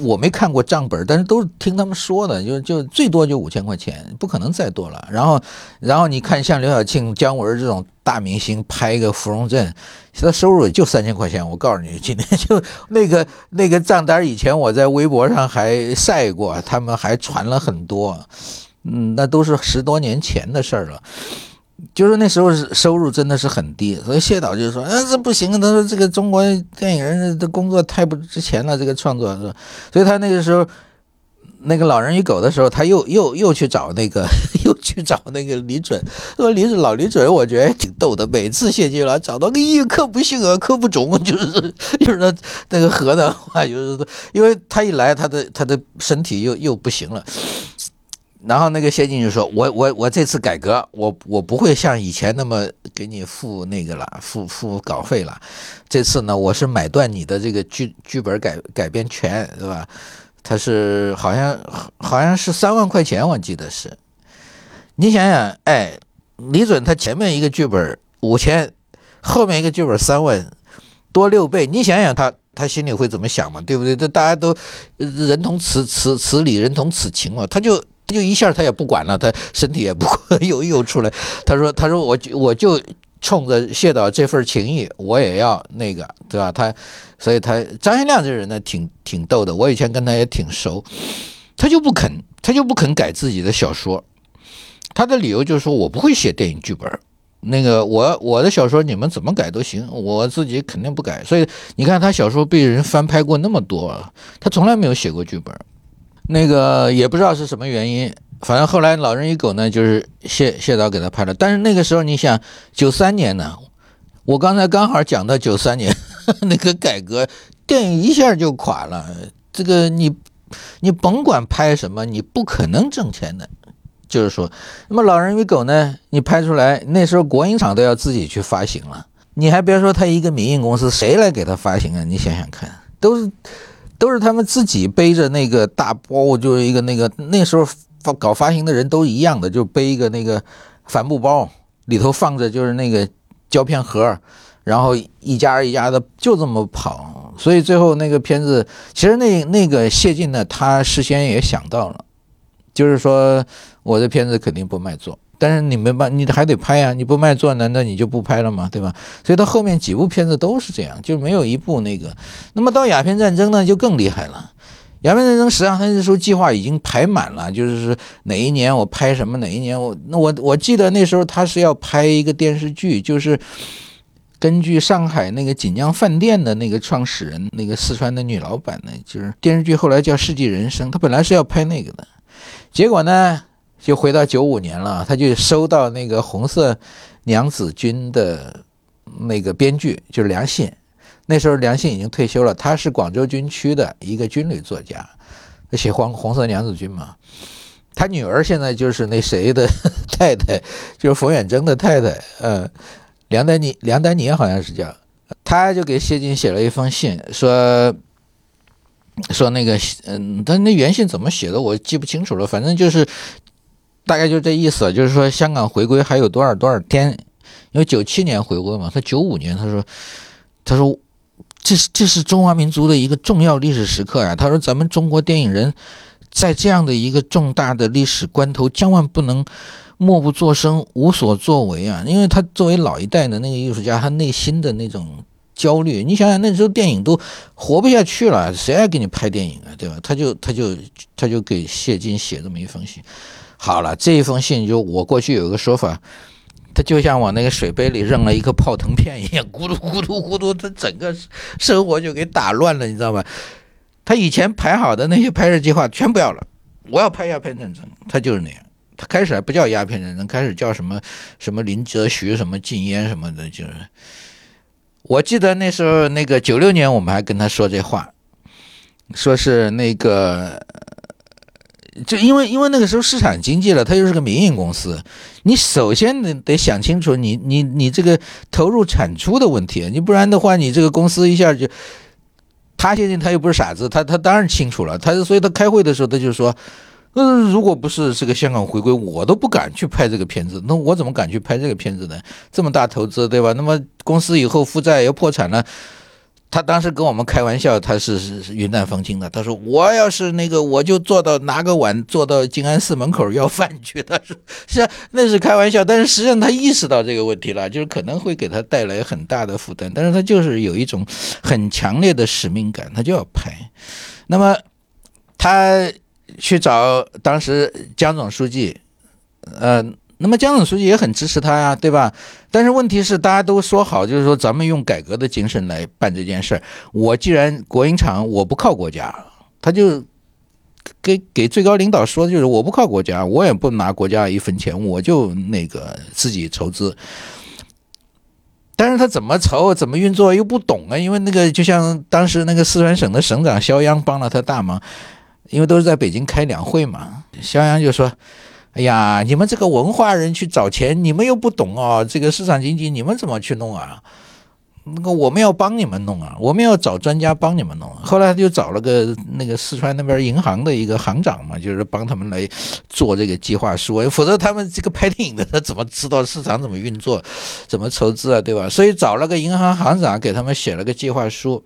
我没看过账本，但是都是听他们说的，就就最多就五千块钱，不可能再多了。然后，然后你看像刘晓庆、姜文这种。大明星拍一个《芙蓉镇》，他收入也就三千块钱。我告诉你，今天就 那个那个账单，以前我在微博上还晒过，他们还传了很多。嗯，那都是十多年前的事儿了。就是那时候收入真的是很低，所以谢导就说：“嗯，这不行，他说这个中国电影人的工作太不值钱了，这个创作？”所以他那个时候。那个老人与狗的时候，他又又又去找那个，去找那个李准。说李准老李准，我觉得挺逗的。每次谢晋了找到个一刻不行啊，可不中，就是就是那那个河南话，就是因为他一来，他的他的身体又又不行了。然后那个谢晋就说：“我我我这次改革，我我不会像以前那么给你付那个了，付付稿费了。这次呢，我是买断你的这个剧剧本改改编权，是吧？”他是好像好像是三万块钱，我记得是。你想想，哎，李准他前面一个剧本五千，后面一个剧本三万，多六倍。你想想他他心里会怎么想嘛？对不对？这大家都人同此此此理，人同此情嘛。他就他就一下他也不管了，他身体也不 又又出来。他说他说我我就。冲着谢导这份情谊，我也要那个，对吧？他，所以他张贤亮这人呢，挺挺逗的。我以前跟他也挺熟，他就不肯，他就不肯改自己的小说。他的理由就是说我不会写电影剧本，那个我我的小说你们怎么改都行，我自己肯定不改。所以你看他小说被人翻拍过那么多，他从来没有写过剧本。那个也不知道是什么原因。反正后来《老人与狗》呢，就是谢谢导给他拍了。但是那个时候，你想，九三年呢，我刚才刚好讲到九三年 那个改革，电影一下就垮了。这个你你甭管拍什么，你不可能挣钱的。就是说，那么《老人与狗》呢，你拍出来那时候国营厂都要自己去发行了，你还别说他一个民营公司，谁来给他发行啊？你想想看，都是都是他们自己背着那个大包，就是一个那个那时候发搞发行的人都一样的，就背一个那个帆布包，里头放着就是那个胶片盒，然后一家一家的就这么跑，所以最后那个片子，其实那那个谢晋呢，他事先也想到了。就是说，我的片子肯定不卖座，但是你没办，你还得拍呀，你不卖座，难道你就不拍了吗？对吧？所以他后面几部片子都是这样，就没有一部那个。那么到鸦片战争呢，就更厉害了。鸦片战争实际上他那时候计划已经排满了，就是哪一年我拍什么，哪一年我那我我记得那时候他是要拍一个电视剧，就是根据上海那个锦江饭店的那个创始人，那个四川的女老板呢，就是电视剧后来叫《世纪人生》，他本来是要拍那个的。结果呢，就回到九五年了，他就收到那个《红色娘子军》的那个编剧，就是梁信。那时候梁信已经退休了，他是广州军区的一个军旅作家，写《黄红色娘子军》嘛。他女儿现在就是那谁的太太，就是冯远征的太太，呃，梁丹妮，梁丹妮好像是叫。他就给谢晋写了一封信，说。说那个，嗯，但那原信怎么写的我记不清楚了，反正就是大概就这意思，就是说香港回归还有多少多少天，因为九七年回归嘛，他九五年他说，他说这是这是中华民族的一个重要历史时刻啊，他说咱们中国电影人在这样的一个重大的历史关头，千万不能默不作声、无所作为啊，因为他作为老一代的那个艺术家，他内心的那种。焦虑，你想想那时候电影都活不下去了，谁爱给你拍电影啊，对吧？他就他就他就给谢晋写这么一封信。好了，这一封信就我过去有一个说法，他就像往那个水杯里扔了一个泡腾片一样，咕嘟咕嘟咕嘟，他整个生活就给打乱了，你知道吧？他以前排好的那些拍摄计划全不要了，我要拍鸦片战争，他就是那样。他开始还不叫鸦片战争，开始叫什么什么林则徐什么禁烟什么的，就是。我记得那时候，那个九六年，我们还跟他说这话，说是那个，就因为因为那个时候市场经济了，他又是个民营公司，你首先得得想清楚，你你你这个投入产出的问题，你不然的话，你这个公司一下就，他现在他又不是傻子，他他当然清楚了，他所以他开会的时候他就说。嗯，如果不是这个香港回归，我都不敢去拍这个片子。那我怎么敢去拍这个片子呢？这么大投资，对吧？那么公司以后负债要破产了，他当时跟我们开玩笑，他是云淡风轻的。他说：“我要是那个，我就坐到拿个碗坐到静安寺门口要饭去。”他说：“是啊，那是开玩笑。”但是实际上他意识到这个问题了，就是可能会给他带来很大的负担。但是他就是有一种很强烈的使命感，他就要拍。那么他。去找当时江总书记，呃，那么江总书记也很支持他呀，对吧？但是问题是，大家都说好，就是说咱们用改革的精神来办这件事儿。我既然国营厂，我不靠国家，他就给给最高领导说的就是我不靠国家，我也不拿国家一分钱，我就那个自己筹资。但是他怎么筹、怎么运作又不懂啊，因为那个就像当时那个四川省的省长肖央帮了他大忙。因为都是在北京开两会嘛，肖央就说：“哎呀，你们这个文化人去找钱，你们又不懂哦，这个市场经济你们怎么去弄啊？那个我们要帮你们弄啊，我们要找专家帮你们弄。”后来就找了个那个四川那边银行的一个行长嘛，就是帮他们来做这个计划书，否则他们这个拍电影的他怎么知道市场怎么运作、怎么筹资啊，对吧？所以找了个银行行长给他们写了个计划书，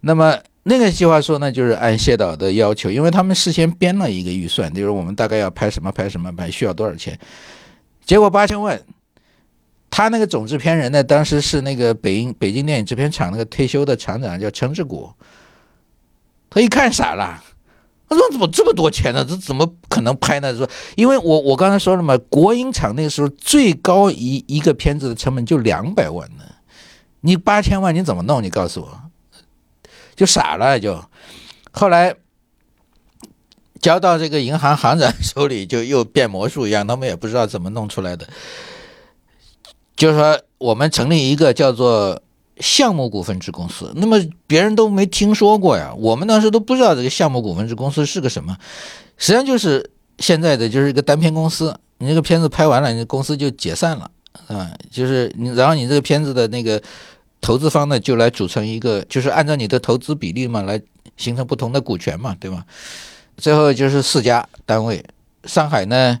那么。那个计划书呢，就是按谢导的要求，因为他们事先编了一个预算，就是我们大概要拍什么拍什么拍，需要多少钱。结果八千万，他那个总制片人呢，当时是那个北京北京电影制片厂那个退休的厂长叫陈志谷，他一看傻了，他说怎么这么多钱呢？这怎么可能拍呢？说因为我我刚才说了嘛，国营厂那个时候最高一一个片子的成本就两百万呢，你八千万你怎么弄？你告诉我。就傻了，就后来交到这个银行行长手里，就又变魔术一样，他们也不知道怎么弄出来的。就是说我们成立一个叫做项目股份制公司，那么别人都没听说过呀，我们当时都不知道这个项目股份制公司是个什么，实际上就是现在的就是一个单片公司，你这个片子拍完了，你公司就解散了，啊，就是你，然后你这个片子的那个投资方呢，就来组成一个，就是按照你的投资比例嘛，来形成不同的股权嘛，对吧？最后就是四家单位，上海呢。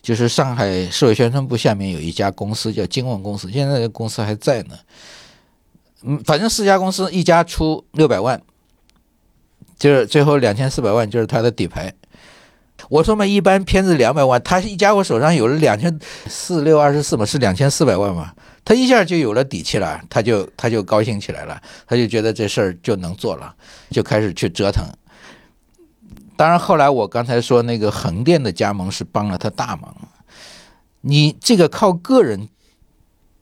就是上海市委宣传部下面有一家公司叫金旺公司，现在这个公司还在呢。嗯，反正四家公司一家出六百万，就是最后两千四百万就是他的底牌。我说嘛，一般片子两百万，他一家伙手上有了两千四六二十四嘛，是两千四百万嘛，他一下就有了底气了，他就他就高兴起来了，他就觉得这事儿就能做了，就开始去折腾。当然，后来我刚才说那个横店的加盟是帮了他大忙。你这个靠个人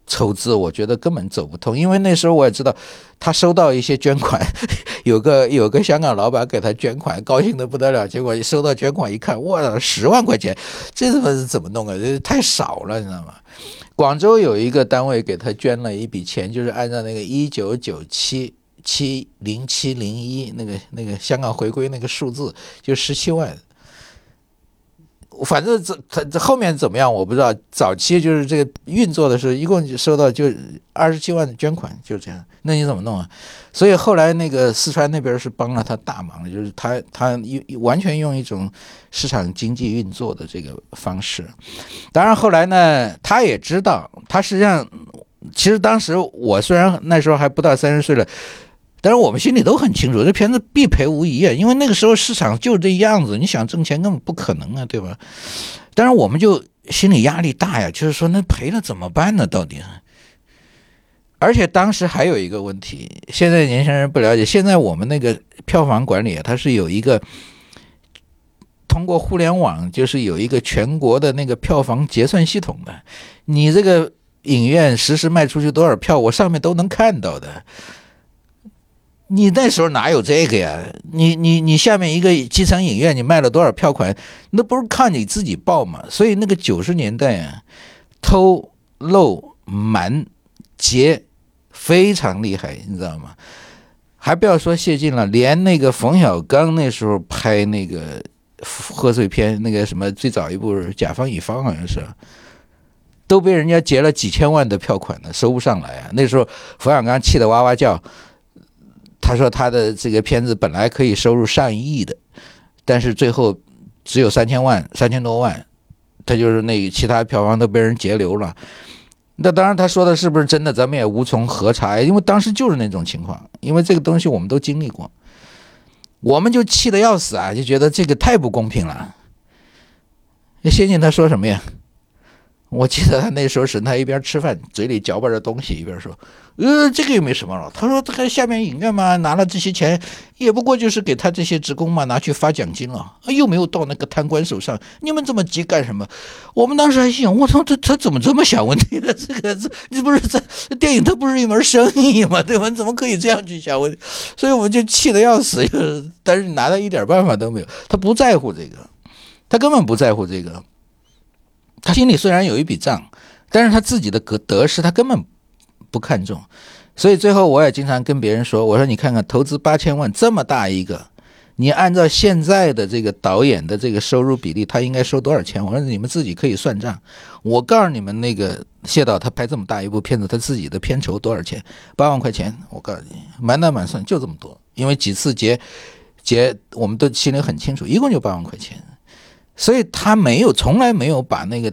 筹资，我觉得根本走不通。因为那时候我也知道，他收到一些捐款，有个有个香港老板给他捐款，高兴的不得了。结果一收到捐款一看，哇，十万块钱，这他妈是怎么弄啊？这太少了，你知道吗？广州有一个单位给他捐了一笔钱，就是按照那个一九九七。七零七零一那个那个香港回归那个数字就十七万，反正这他这后面怎么样我不知道。早期就是这个运作的时候，一共收到就二十七万的捐款，就这样。那你怎么弄啊？所以后来那个四川那边是帮了他大忙，就是他他用完全用一种市场经济运作的这个方式。当然后来呢，他也知道，他实际上其实当时我虽然那时候还不到三十岁了。但是我们心里都很清楚，这片子必赔无疑啊，因为那个时候市场就这样子，你想挣钱根本不可能啊，对吧？但是我们就心理压力大呀，就是说那赔了怎么办呢？到底？而且当时还有一个问题，现在年轻人不了解，现在我们那个票房管理，它是有一个通过互联网，就是有一个全国的那个票房结算系统的，你这个影院实时卖出去多少票，我上面都能看到的。你那时候哪有这个呀？你你你下面一个基层影院，你卖了多少票款？那不是靠你自己报吗？所以那个九十年代啊，偷漏瞒劫非常厉害，你知道吗？还不要说谢晋了，连那个冯小刚那时候拍那个贺岁片，那个什么最早一部《甲方乙方》好像是，都被人家劫了几千万的票款呢，收不上来啊！那时候冯小刚气得哇哇叫。他说他的这个片子本来可以收入上亿的，但是最后只有三千万，三千多万，他就是那其他票房都被人截留了。那当然他说的是不是真的，咱们也无从核查，因为当时就是那种情况，因为这个东西我们都经历过，我们就气得要死啊，就觉得这个太不公平了。那先进他说什么呀？我记得他那时候是他一边吃饭，嘴里嚼巴着东西，一边说：“呃，这个又没什么了。”他说：“这个下面影院嘛，拿了这些钱，也不过就是给他这些职工嘛，拿去发奖金了，又没有到那个贪官手上。你们这么急干什么？”我们当时还想：“我操，他他怎么这么想问题的？这个这你不是在电影，它不是一门生意嘛，对吧？你怎么可以这样去想问题？所以我们就气得要死，但是拿他一点办法都没有。他不在乎这个，他根本不在乎这个。”他心里虽然有一笔账，但是他自己的得得失他根本不看重，所以最后我也经常跟别人说：“我说你看看投资八千万这么大一个，你按照现在的这个导演的这个收入比例，他应该收多少钱？我说你们自己可以算账。我告诉你们，那个谢导他拍这么大一部片子，他自己的片酬多少钱？八万块钱。我告诉你，满打满算就这么多，因为几次结结，我们都心里很清楚，一共就八万块钱。”所以他没有，从来没有把那个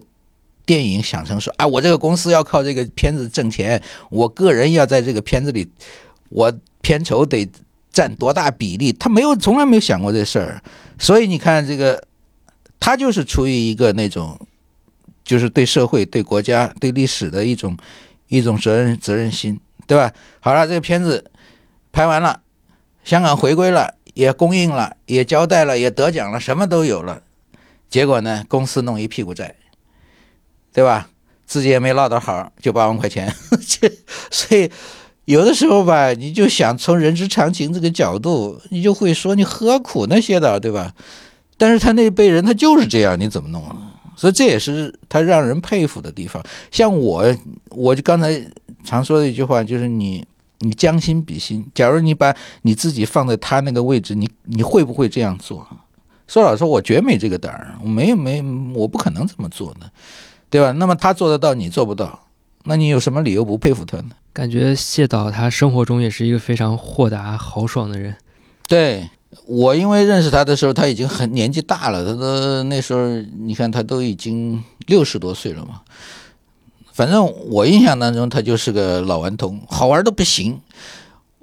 电影想成说，啊，我这个公司要靠这个片子挣钱，我个人要在这个片子里，我片酬得占多大比例？他没有，从来没有想过这事儿。所以你看，这个他就是出于一个那种，就是对社会、对国家、对历史的一种一种责任责任心，对吧？好了，这个片子拍完了，香港回归了，也公映了，也交代了，也得奖了，什么都有了。结果呢？公司弄一屁股债，对吧？自己也没落到好，就八万块钱。所以有的时候吧，你就想从人之常情这个角度，你就会说你何苦那些的，对吧？但是他那辈人他就是这样，你怎么弄？所以这也是他让人佩服的地方。像我，我就刚才常说的一句话，就是你你将心比心，假如你把你自己放在他那个位置，你你会不会这样做？说老实话，我绝没这个胆儿，我没有没，我不可能这么做的，对吧？那么他做得到，你做不到，那你有什么理由不佩服他呢？感觉谢导他生活中也是一个非常豁达豪爽的人。对我，因为认识他的时候，他已经很年纪大了，他都那时候你看他都已经六十多岁了嘛。反正我印象当中，他就是个老顽童，好玩的不行。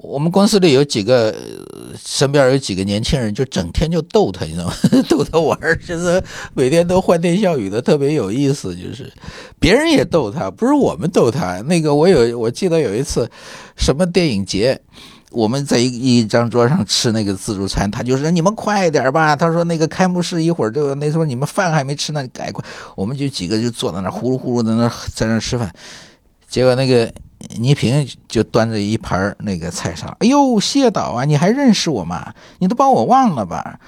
我们公司里有几个，身边有几个年轻人，就整天就逗他，你知道吗？逗他玩，就是每天都欢天笑语的，特别有意思。就是别人也逗他，不是我们逗他。那个我有，我记得有一次，什么电影节，我们在一一张桌上吃那个自助餐，他就说：“你们快点吧。”他说：“那个开幕式一会儿就那时候你们饭还没吃呢，赶快。”我们就几个就坐在那呼噜呼噜在那在那吃饭，结果那个。倪萍就端着一盘那个菜上，哎呦，谢导啊，你还认识我吗？你都把我忘了吧？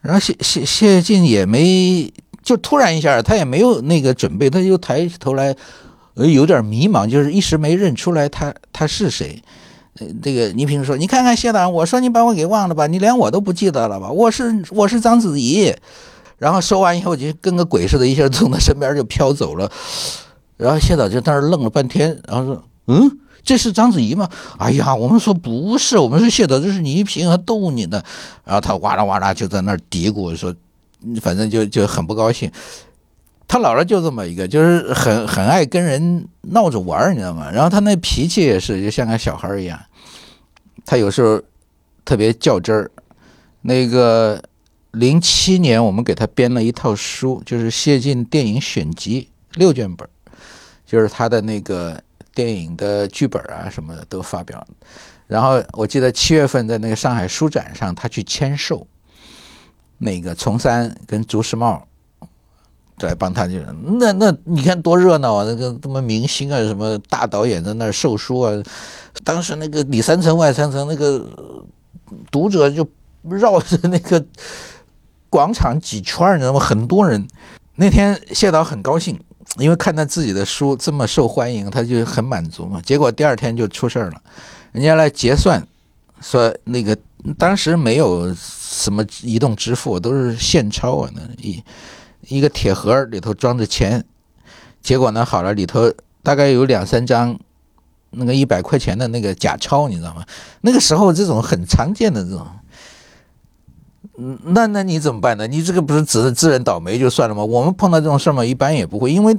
然后谢谢谢晋也没，就突然一下，他也没有那个准备，他就抬起头来，呃，有点迷茫，就是一时没认出来他他是谁。呃，这个倪萍说：“你看看谢导，我说你把我给忘了吧？你连我都不记得了吧？我是我是章子怡。”然后说完以后，就跟个鬼似的，一下从他身边就飘走了。然后谢导就在那愣了半天，然后说。嗯，这是章子怡吗？哎呀，我们说不是，我们是谢导，这是倪萍还逗你呢。然后他哇啦哇啦就在那儿嘀咕说，反正就就很不高兴。他姥姥就这么一个，就是很很爱跟人闹着玩你知道吗？然后他那脾气也是，就像个小孩一样。他有时候特别较真儿。那个零七年，我们给他编了一套书，就是谢晋电影选集六卷本，就是他的那个。电影的剧本啊什么的都发表，然后我记得七月份在那个上海书展上，他去签售，那个丛三跟朱时茂来帮他，就那那你看多热闹啊！那个什么明星啊，什么大导演在那儿售书啊，当时那个里三层外三层，那个读者就绕着那个广场几圈，你知道吗？很多人。那天谢导很高兴。因为看到自己的书这么受欢迎，他就很满足嘛。结果第二天就出事儿了，人家来结算，说那个当时没有什么移动支付，都是现钞啊，那一一个铁盒里头装着钱。结果呢，好了，里头大概有两三张那个一百块钱的那个假钞，你知道吗？那个时候这种很常见的这种。嗯，那那你怎么办呢？你这个不是自自认倒霉就算了吗？我们碰到这种事儿嘛，一般也不会，因为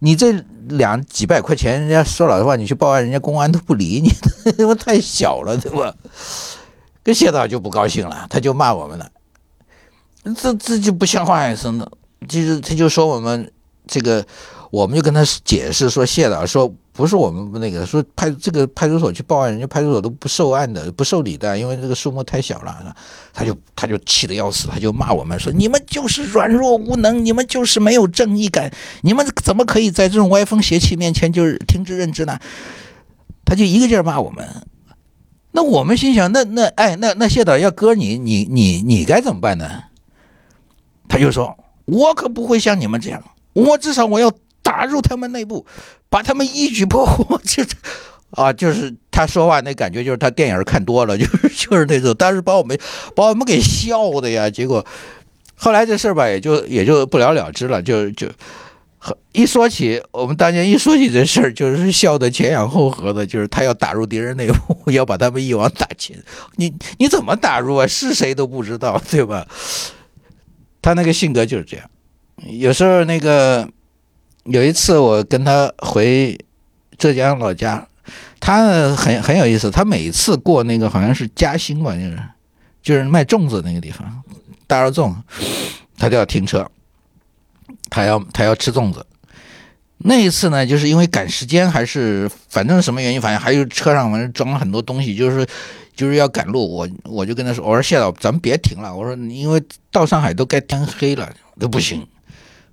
你这两几百块钱，人家说老实话，你去报案，人家公安都不理你，因为太小了，对吧？跟谢导就不高兴了，他就骂我们了，这这就不像话呀，真的，就是他就说我们这个。我们就跟他解释说，谢导说不是我们那个说派这个派出所去报案，人家派出所都不受案的，不受理的，因为这个数目太小了。他就他就气得要死，他就骂我们说：“你们就是软弱无能，你们就是没有正义感，你们怎么可以在这种歪风邪气面前就是听之任之呢？”他就一个劲儿骂我们。那我们心想，那那哎，那那谢导要搁你，你你你该怎么办呢？他就说：“我可不会像你们这样，我至少我要。”打入他们内部，把他们一举破获，就是啊，就是他说话那感觉，就是他电影看多了，就是就是那种，当时把我们把我们给笑的呀。结果后来这事儿吧，也就也就不了了之了。就就一说起我们当年一说起这事儿，就是笑得前仰后合的。就是他要打入敌人内部，要把他们一网打尽。你你怎么打入啊？是谁都不知道，对吧？他那个性格就是这样，有时候那个。有一次我跟他回浙江老家，他很很有意思。他每次过那个好像是嘉兴吧，就是就是卖粽子那个地方，大肉粽，他都要停车，他要他要吃粽子。那一次呢，就是因为赶时间，还是反正什么原因，反正还有车上反正装了很多东西，就是就是要赶路。我我就跟他说：“我说谢导，咱们别停了。我说因为到上海都该天黑了，都不行，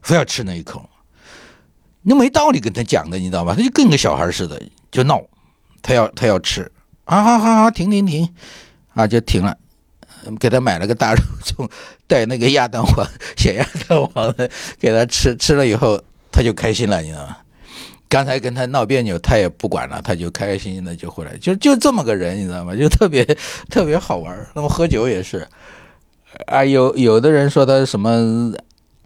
非要吃那一口。”那没道理跟他讲的，你知道吧？他就跟个小孩似的，就闹，他要他要吃，啊好好好，停停停，啊就停了，给他买了个大肉粽，带那个鸭蛋黄、咸鸭蛋黄的给他吃，吃了以后他就开心了，你知道吗？刚才跟他闹别扭，他也不管了，他就开开心心的就回来，就就这么个人，你知道吗？就特别特别好玩。那么喝酒也是，啊，有有的人说他什么，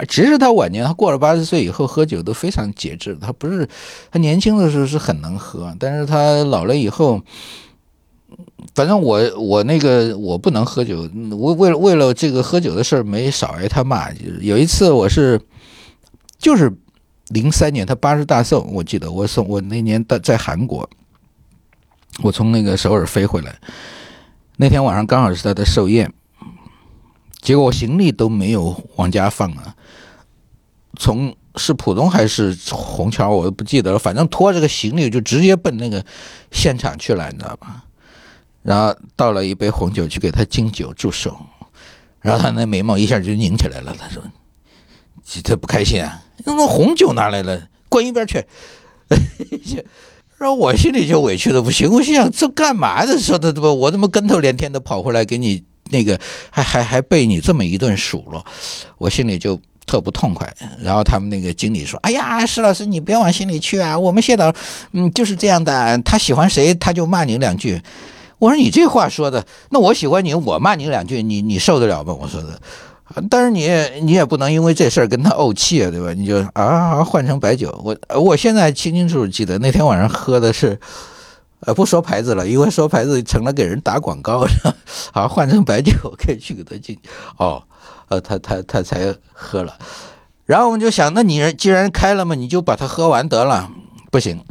其实他晚年他过了八十岁以后喝酒都非常节制，他不是他年轻的时候是很能喝，但是他老了以后。反正我我那个我不能喝酒，我为了为了这个喝酒的事儿没少挨他骂。有一次我是就是零三年他八十大寿，我记得我送我那年在在韩国，我从那个首尔飞回来，那天晚上刚好是他的寿宴，结果我行李都没有往家放啊，从是浦东还是虹桥我都不记得了，反正拖着个行李就直接奔那个现场去了，你知道吧？然后倒了一杯红酒去给他敬酒祝寿，然后他那眉毛一下就拧起来了。他说：“他不开心啊，那红酒拿来了，滚一边去。”然后我心里就委屈的不行，我心想这干嘛的？说的怎么我怎么跟头连天的跑回来给你那个，还还还被你这么一顿数落，我心里就特不痛快。然后他们那个经理说：“哎呀，石老师你不要往心里去啊，我们谢导嗯就是这样的，他喜欢谁他就骂你两句。”我说你这话说的，那我喜欢你，我骂你两句，你你受得了吗？我说的，但是你你也不能因为这事儿跟他怄气啊，对吧？你就啊换成白酒，我我现在清清楚楚记得那天晚上喝的是，呃不说牌子了，因为说牌子成了给人打广告了，好换成白酒可以去给他敬，哦，呃他他他才喝了，然后我们就想，那你既然开了嘛，你就把它喝完得了，不行，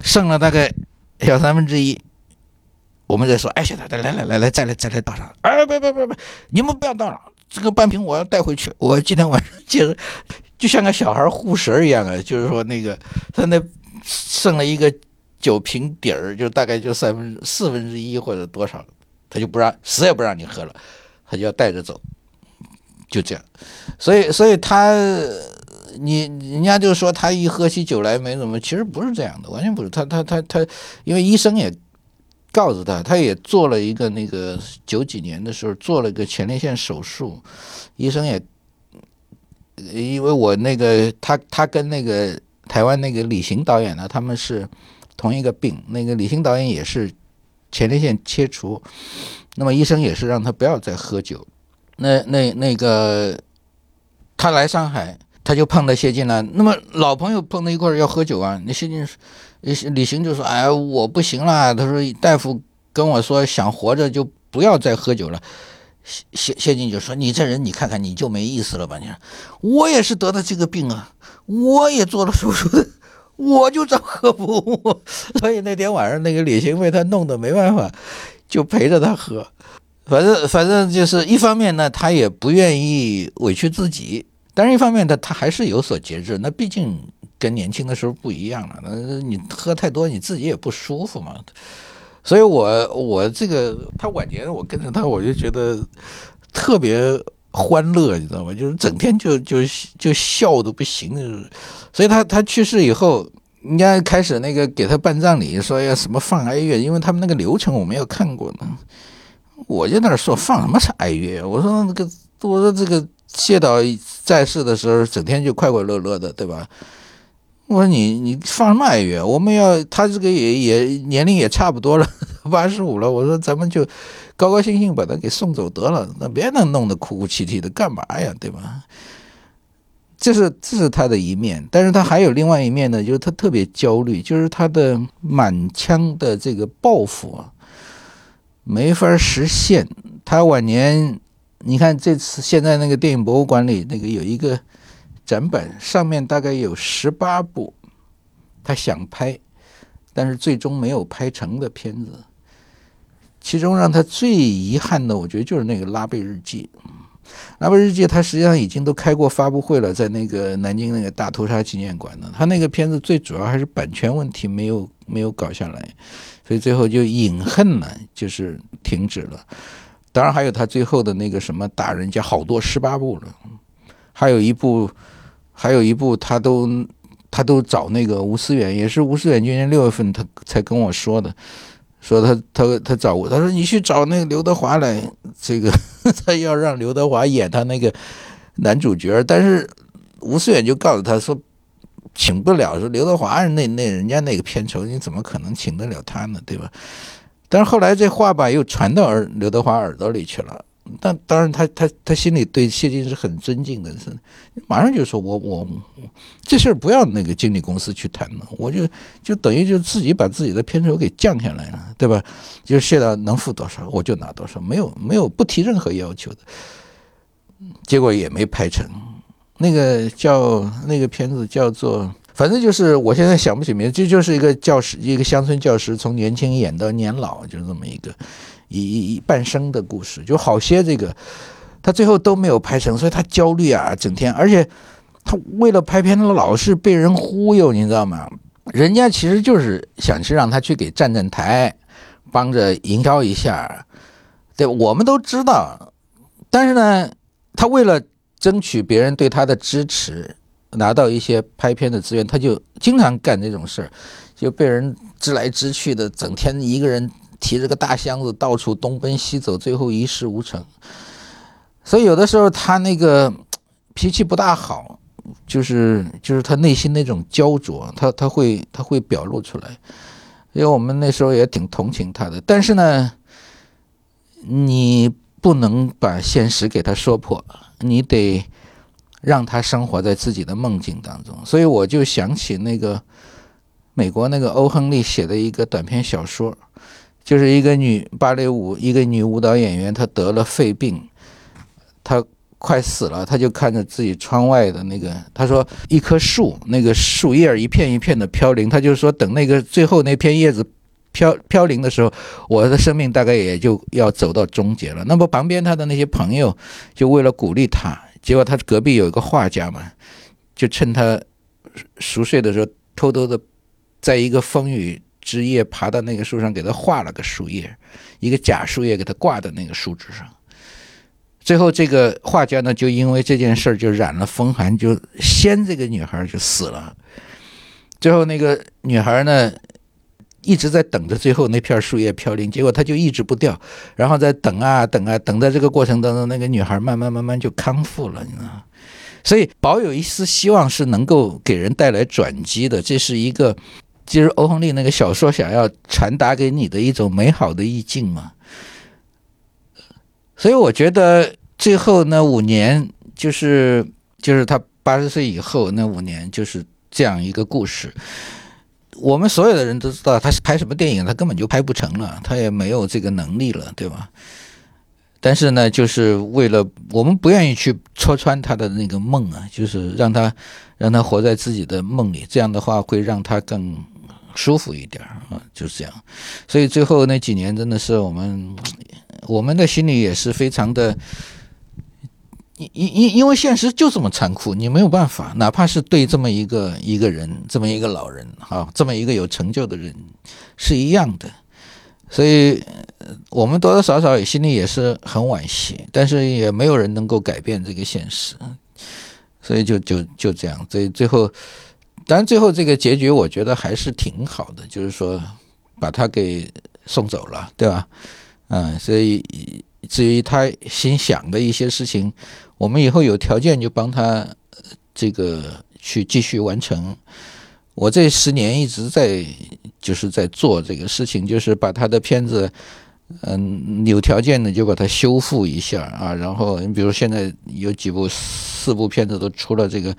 剩了大概小三分之一。我们再说，哎，现在来来来来，再来再来倒上，哎，别别别别，你们不要倒了，这个半瓶我要带回去，我今天晚上接着，就像个小孩护食一样啊，就是说那个他那剩了一个酒瓶底儿，就大概就三分四分之一或者多少，他就不让死也不让你喝了，他就要带着走，就这样，所以所以他你人家就说他一喝起酒来没怎么，其实不是这样的，完全不是，他他他他，因为医生也。告诉他，他也做了一个那个九几年的时候做了一个前列腺手术，医生也因为我那个他他跟那个台湾那个李行导演呢，他们是同一个病，那个李行导演也是前列腺切除，那么医生也是让他不要再喝酒，那那那个他来上海，他就碰到谢晋了，那么老朋友碰到一块儿要喝酒啊，那谢晋。李李行就说：“哎，我不行了。”他说：“大夫跟我说，想活着就不要再喝酒了。”谢谢晋就说：“你这人，你看看你就没意思了吧？你我也是得的这个病啊，我也做了手术的，我就照喝不误。所以那天晚上，那个李行被他弄得没办法，就陪着他喝。反正反正就是一方面呢，他也不愿意委屈自己，但是一方面他他还是有所节制。那毕竟。”跟年轻的时候不一样了，那你喝太多，你自己也不舒服嘛。所以，我我这个他晚年，我跟着他，我就觉得特别欢乐，你知道吗？就是整天就就就笑的不行。所以他他去世以后，人家开始那个给他办葬礼，说要什么放哀乐，因为他们那个流程我没有看过呢。我就在那说放什么是哀乐？我说那个我说这个谢导在世的时候，整天就快快乐乐的，对吧？我说你你放什么哀乐？我们要他这个也也年龄也差不多了，八十五了。我说咱们就高高兴兴把他给送走得了，那别能弄得哭哭啼啼的干嘛呀？对吧？这是这是他的一面，但是他还有另外一面呢，就是他特别焦虑，就是他的满腔的这个抱负啊，没法实现。他晚年，你看这次现在那个电影博物馆里那个有一个。展本上面大概有十八部，他想拍，但是最终没有拍成的片子。其中让他最遗憾的，我觉得就是那个《拉贝日记》。《拉贝日记》他实际上已经都开过发布会了，在那个南京那个大屠杀纪念馆呢。他那个片子最主要还是版权问题没有没有搞下来，所以最后就隐恨呢，就是停止了。当然还有他最后的那个什么大人家好多十八部了，还有一部。还有一部，他都他都找那个吴思远，也是吴思远今年六月份他才跟我说的，说他他他找我，他说你去找那个刘德华来这个 他要让刘德华演他那个男主角，但是吴思远就告诉他说，请不了，说刘德华那那人家那个片酬，你怎么可能请得了他呢？对吧？但是后来这话吧又传到耳刘德华耳朵里去了。但当然，他他他心里对谢晋是很尊敬的，是马上就说：“我我这事儿不要那个经纪公司去谈了，我就就等于就自己把自己的片酬给降下来了，对吧？就谢导能付多少，我就拿多少，没有没有不提任何要求的。结果也没拍成，那个叫那个片子叫做，反正就是我现在想不起名，这就是一个教师，一个乡村教师从年轻演到年老，就是这么一个。”一一半生的故事，就好些这个，他最后都没有拍成，所以他焦虑啊，整天，而且他为了拍片，他老是被人忽悠，你知道吗？人家其实就是想去让他去给站站台，帮着营销一下，对，我们都知道。但是呢，他为了争取别人对他的支持，拿到一些拍片的资源，他就经常干这种事儿，就被人支来支去的，整天一个人。提着个大箱子到处东奔西走，最后一事无成。所以有的时候他那个 脾气不大好，就是就是他内心那种焦灼，他他会他会表露出来。因为我们那时候也挺同情他的，但是呢，你不能把现实给他说破，你得让他生活在自己的梦境当中。所以我就想起那个美国那个欧亨利写的一个短篇小说。就是一个女芭蕾舞，一个女舞蹈演员，她得了肺病，她快死了，她就看着自己窗外的那个，她说一棵树，那个树叶一片一片的飘零，她就是说等那个最后那片叶子飘飘零的时候，我的生命大概也就要走到终结了。那么旁边她的那些朋友就为了鼓励她，结果她隔壁有一个画家嘛，就趁她熟睡的时候，偷偷的在一个风雨。枝叶爬到那个树上，给他画了个树叶，一个假树叶给他挂在那个树枝上。最后，这个画家呢，就因为这件事儿就染了风寒，就先这个女孩就死了。最后，那个女孩呢，一直在等着最后那片树叶飘零，结果她就一直不掉，然后在等啊等啊等，在这个过程当中，那个女孩慢慢慢慢就康复了，你知道所以，保有一丝希望是能够给人带来转机的，这是一个。其实欧亨利那个小说想要传达给你的一种美好的意境嘛，所以我觉得最后那五年就是就是他八十岁以后那五年就是这样一个故事。我们所有的人都知道，他是拍什么电影，他根本就拍不成了，他也没有这个能力了，对吧？但是呢，就是为了我们不愿意去戳穿他的那个梦啊，就是让他让他活在自己的梦里，这样的话会让他更。舒服一点啊，就是这样。所以最后那几年真的是我们，我们的心里也是非常的，因因因因为现实就这么残酷，你没有办法，哪怕是对这么一个一个人，这么一个老人哈，这么一个有成就的人是一样的。所以我们多多少少也心里也是很惋惜，但是也没有人能够改变这个现实，所以就就就这样。所以最后。当然，最后这个结局我觉得还是挺好的，就是说把他给送走了，对吧？嗯，所以至于他心想的一些事情，我们以后有条件就帮他这个去继续完成。我这十年一直在就是在做这个事情，就是把他的片子，嗯，有条件的就把它修复一下啊。然后你比如现在有几部四部片子都出了这个。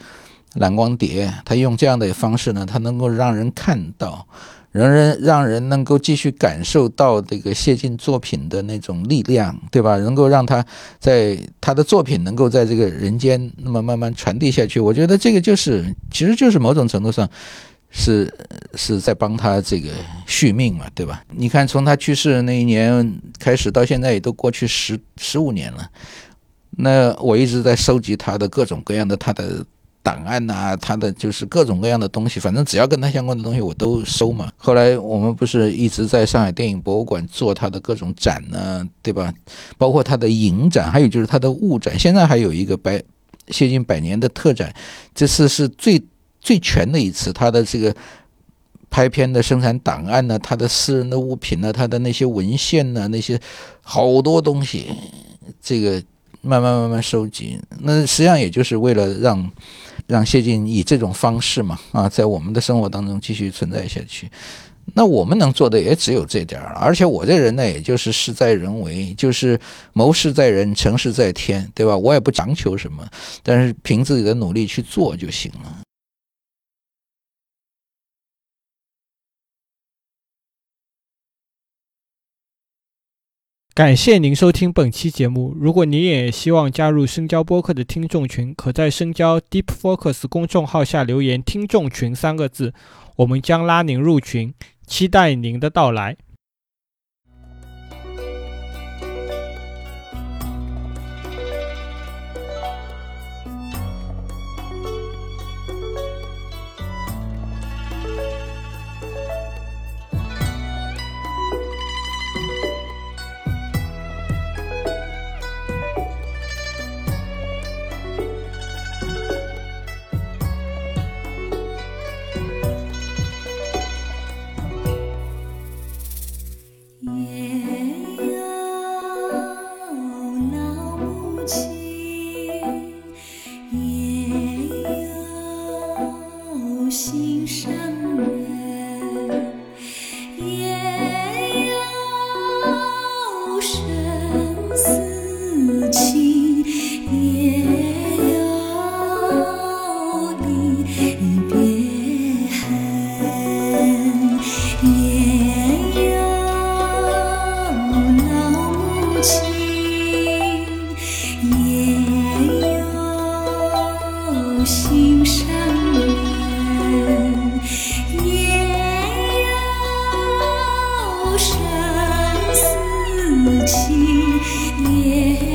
蓝光碟，他用这样的方式呢，他能够让人看到，让人让人能够继续感受到这个谢晋作品的那种力量，对吧？能够让他在他的作品能够在这个人间那么慢慢传递下去。我觉得这个就是，其实就是某种程度上是是在帮他这个续命嘛，对吧？你看，从他去世那一年开始到现在，也都过去十十五年了。那我一直在收集他的各种各样的他的。档案呐，他的就是各种各样的东西，反正只要跟他相关的东西我都收嘛。后来我们不是一直在上海电影博物馆做他的各种展呢，对吧？包括他的影展，还有就是他的物展。现在还有一个百接近百年的特展，这次是最最全的一次。他的这个拍片的生产档案呢，他的私人的物品呢，他的那些文献呢，那些好多东西。这个慢慢慢慢收集。那实际上也就是为了让让谢晋以这种方式嘛，啊，在我们的生活当中继续存在下去。那我们能做的也只有这点儿，而且我这人呢，也就是事在人为，就是谋事在人，成事在天，对吧？我也不强求什么，但是凭自己的努力去做就行了。感谢您收听本期节目。如果您也希望加入深交播客的听众群，可在深交 Deep Focus 公众号下留言“听众群”三个字，我们将拉您入群。期待您的到来。情也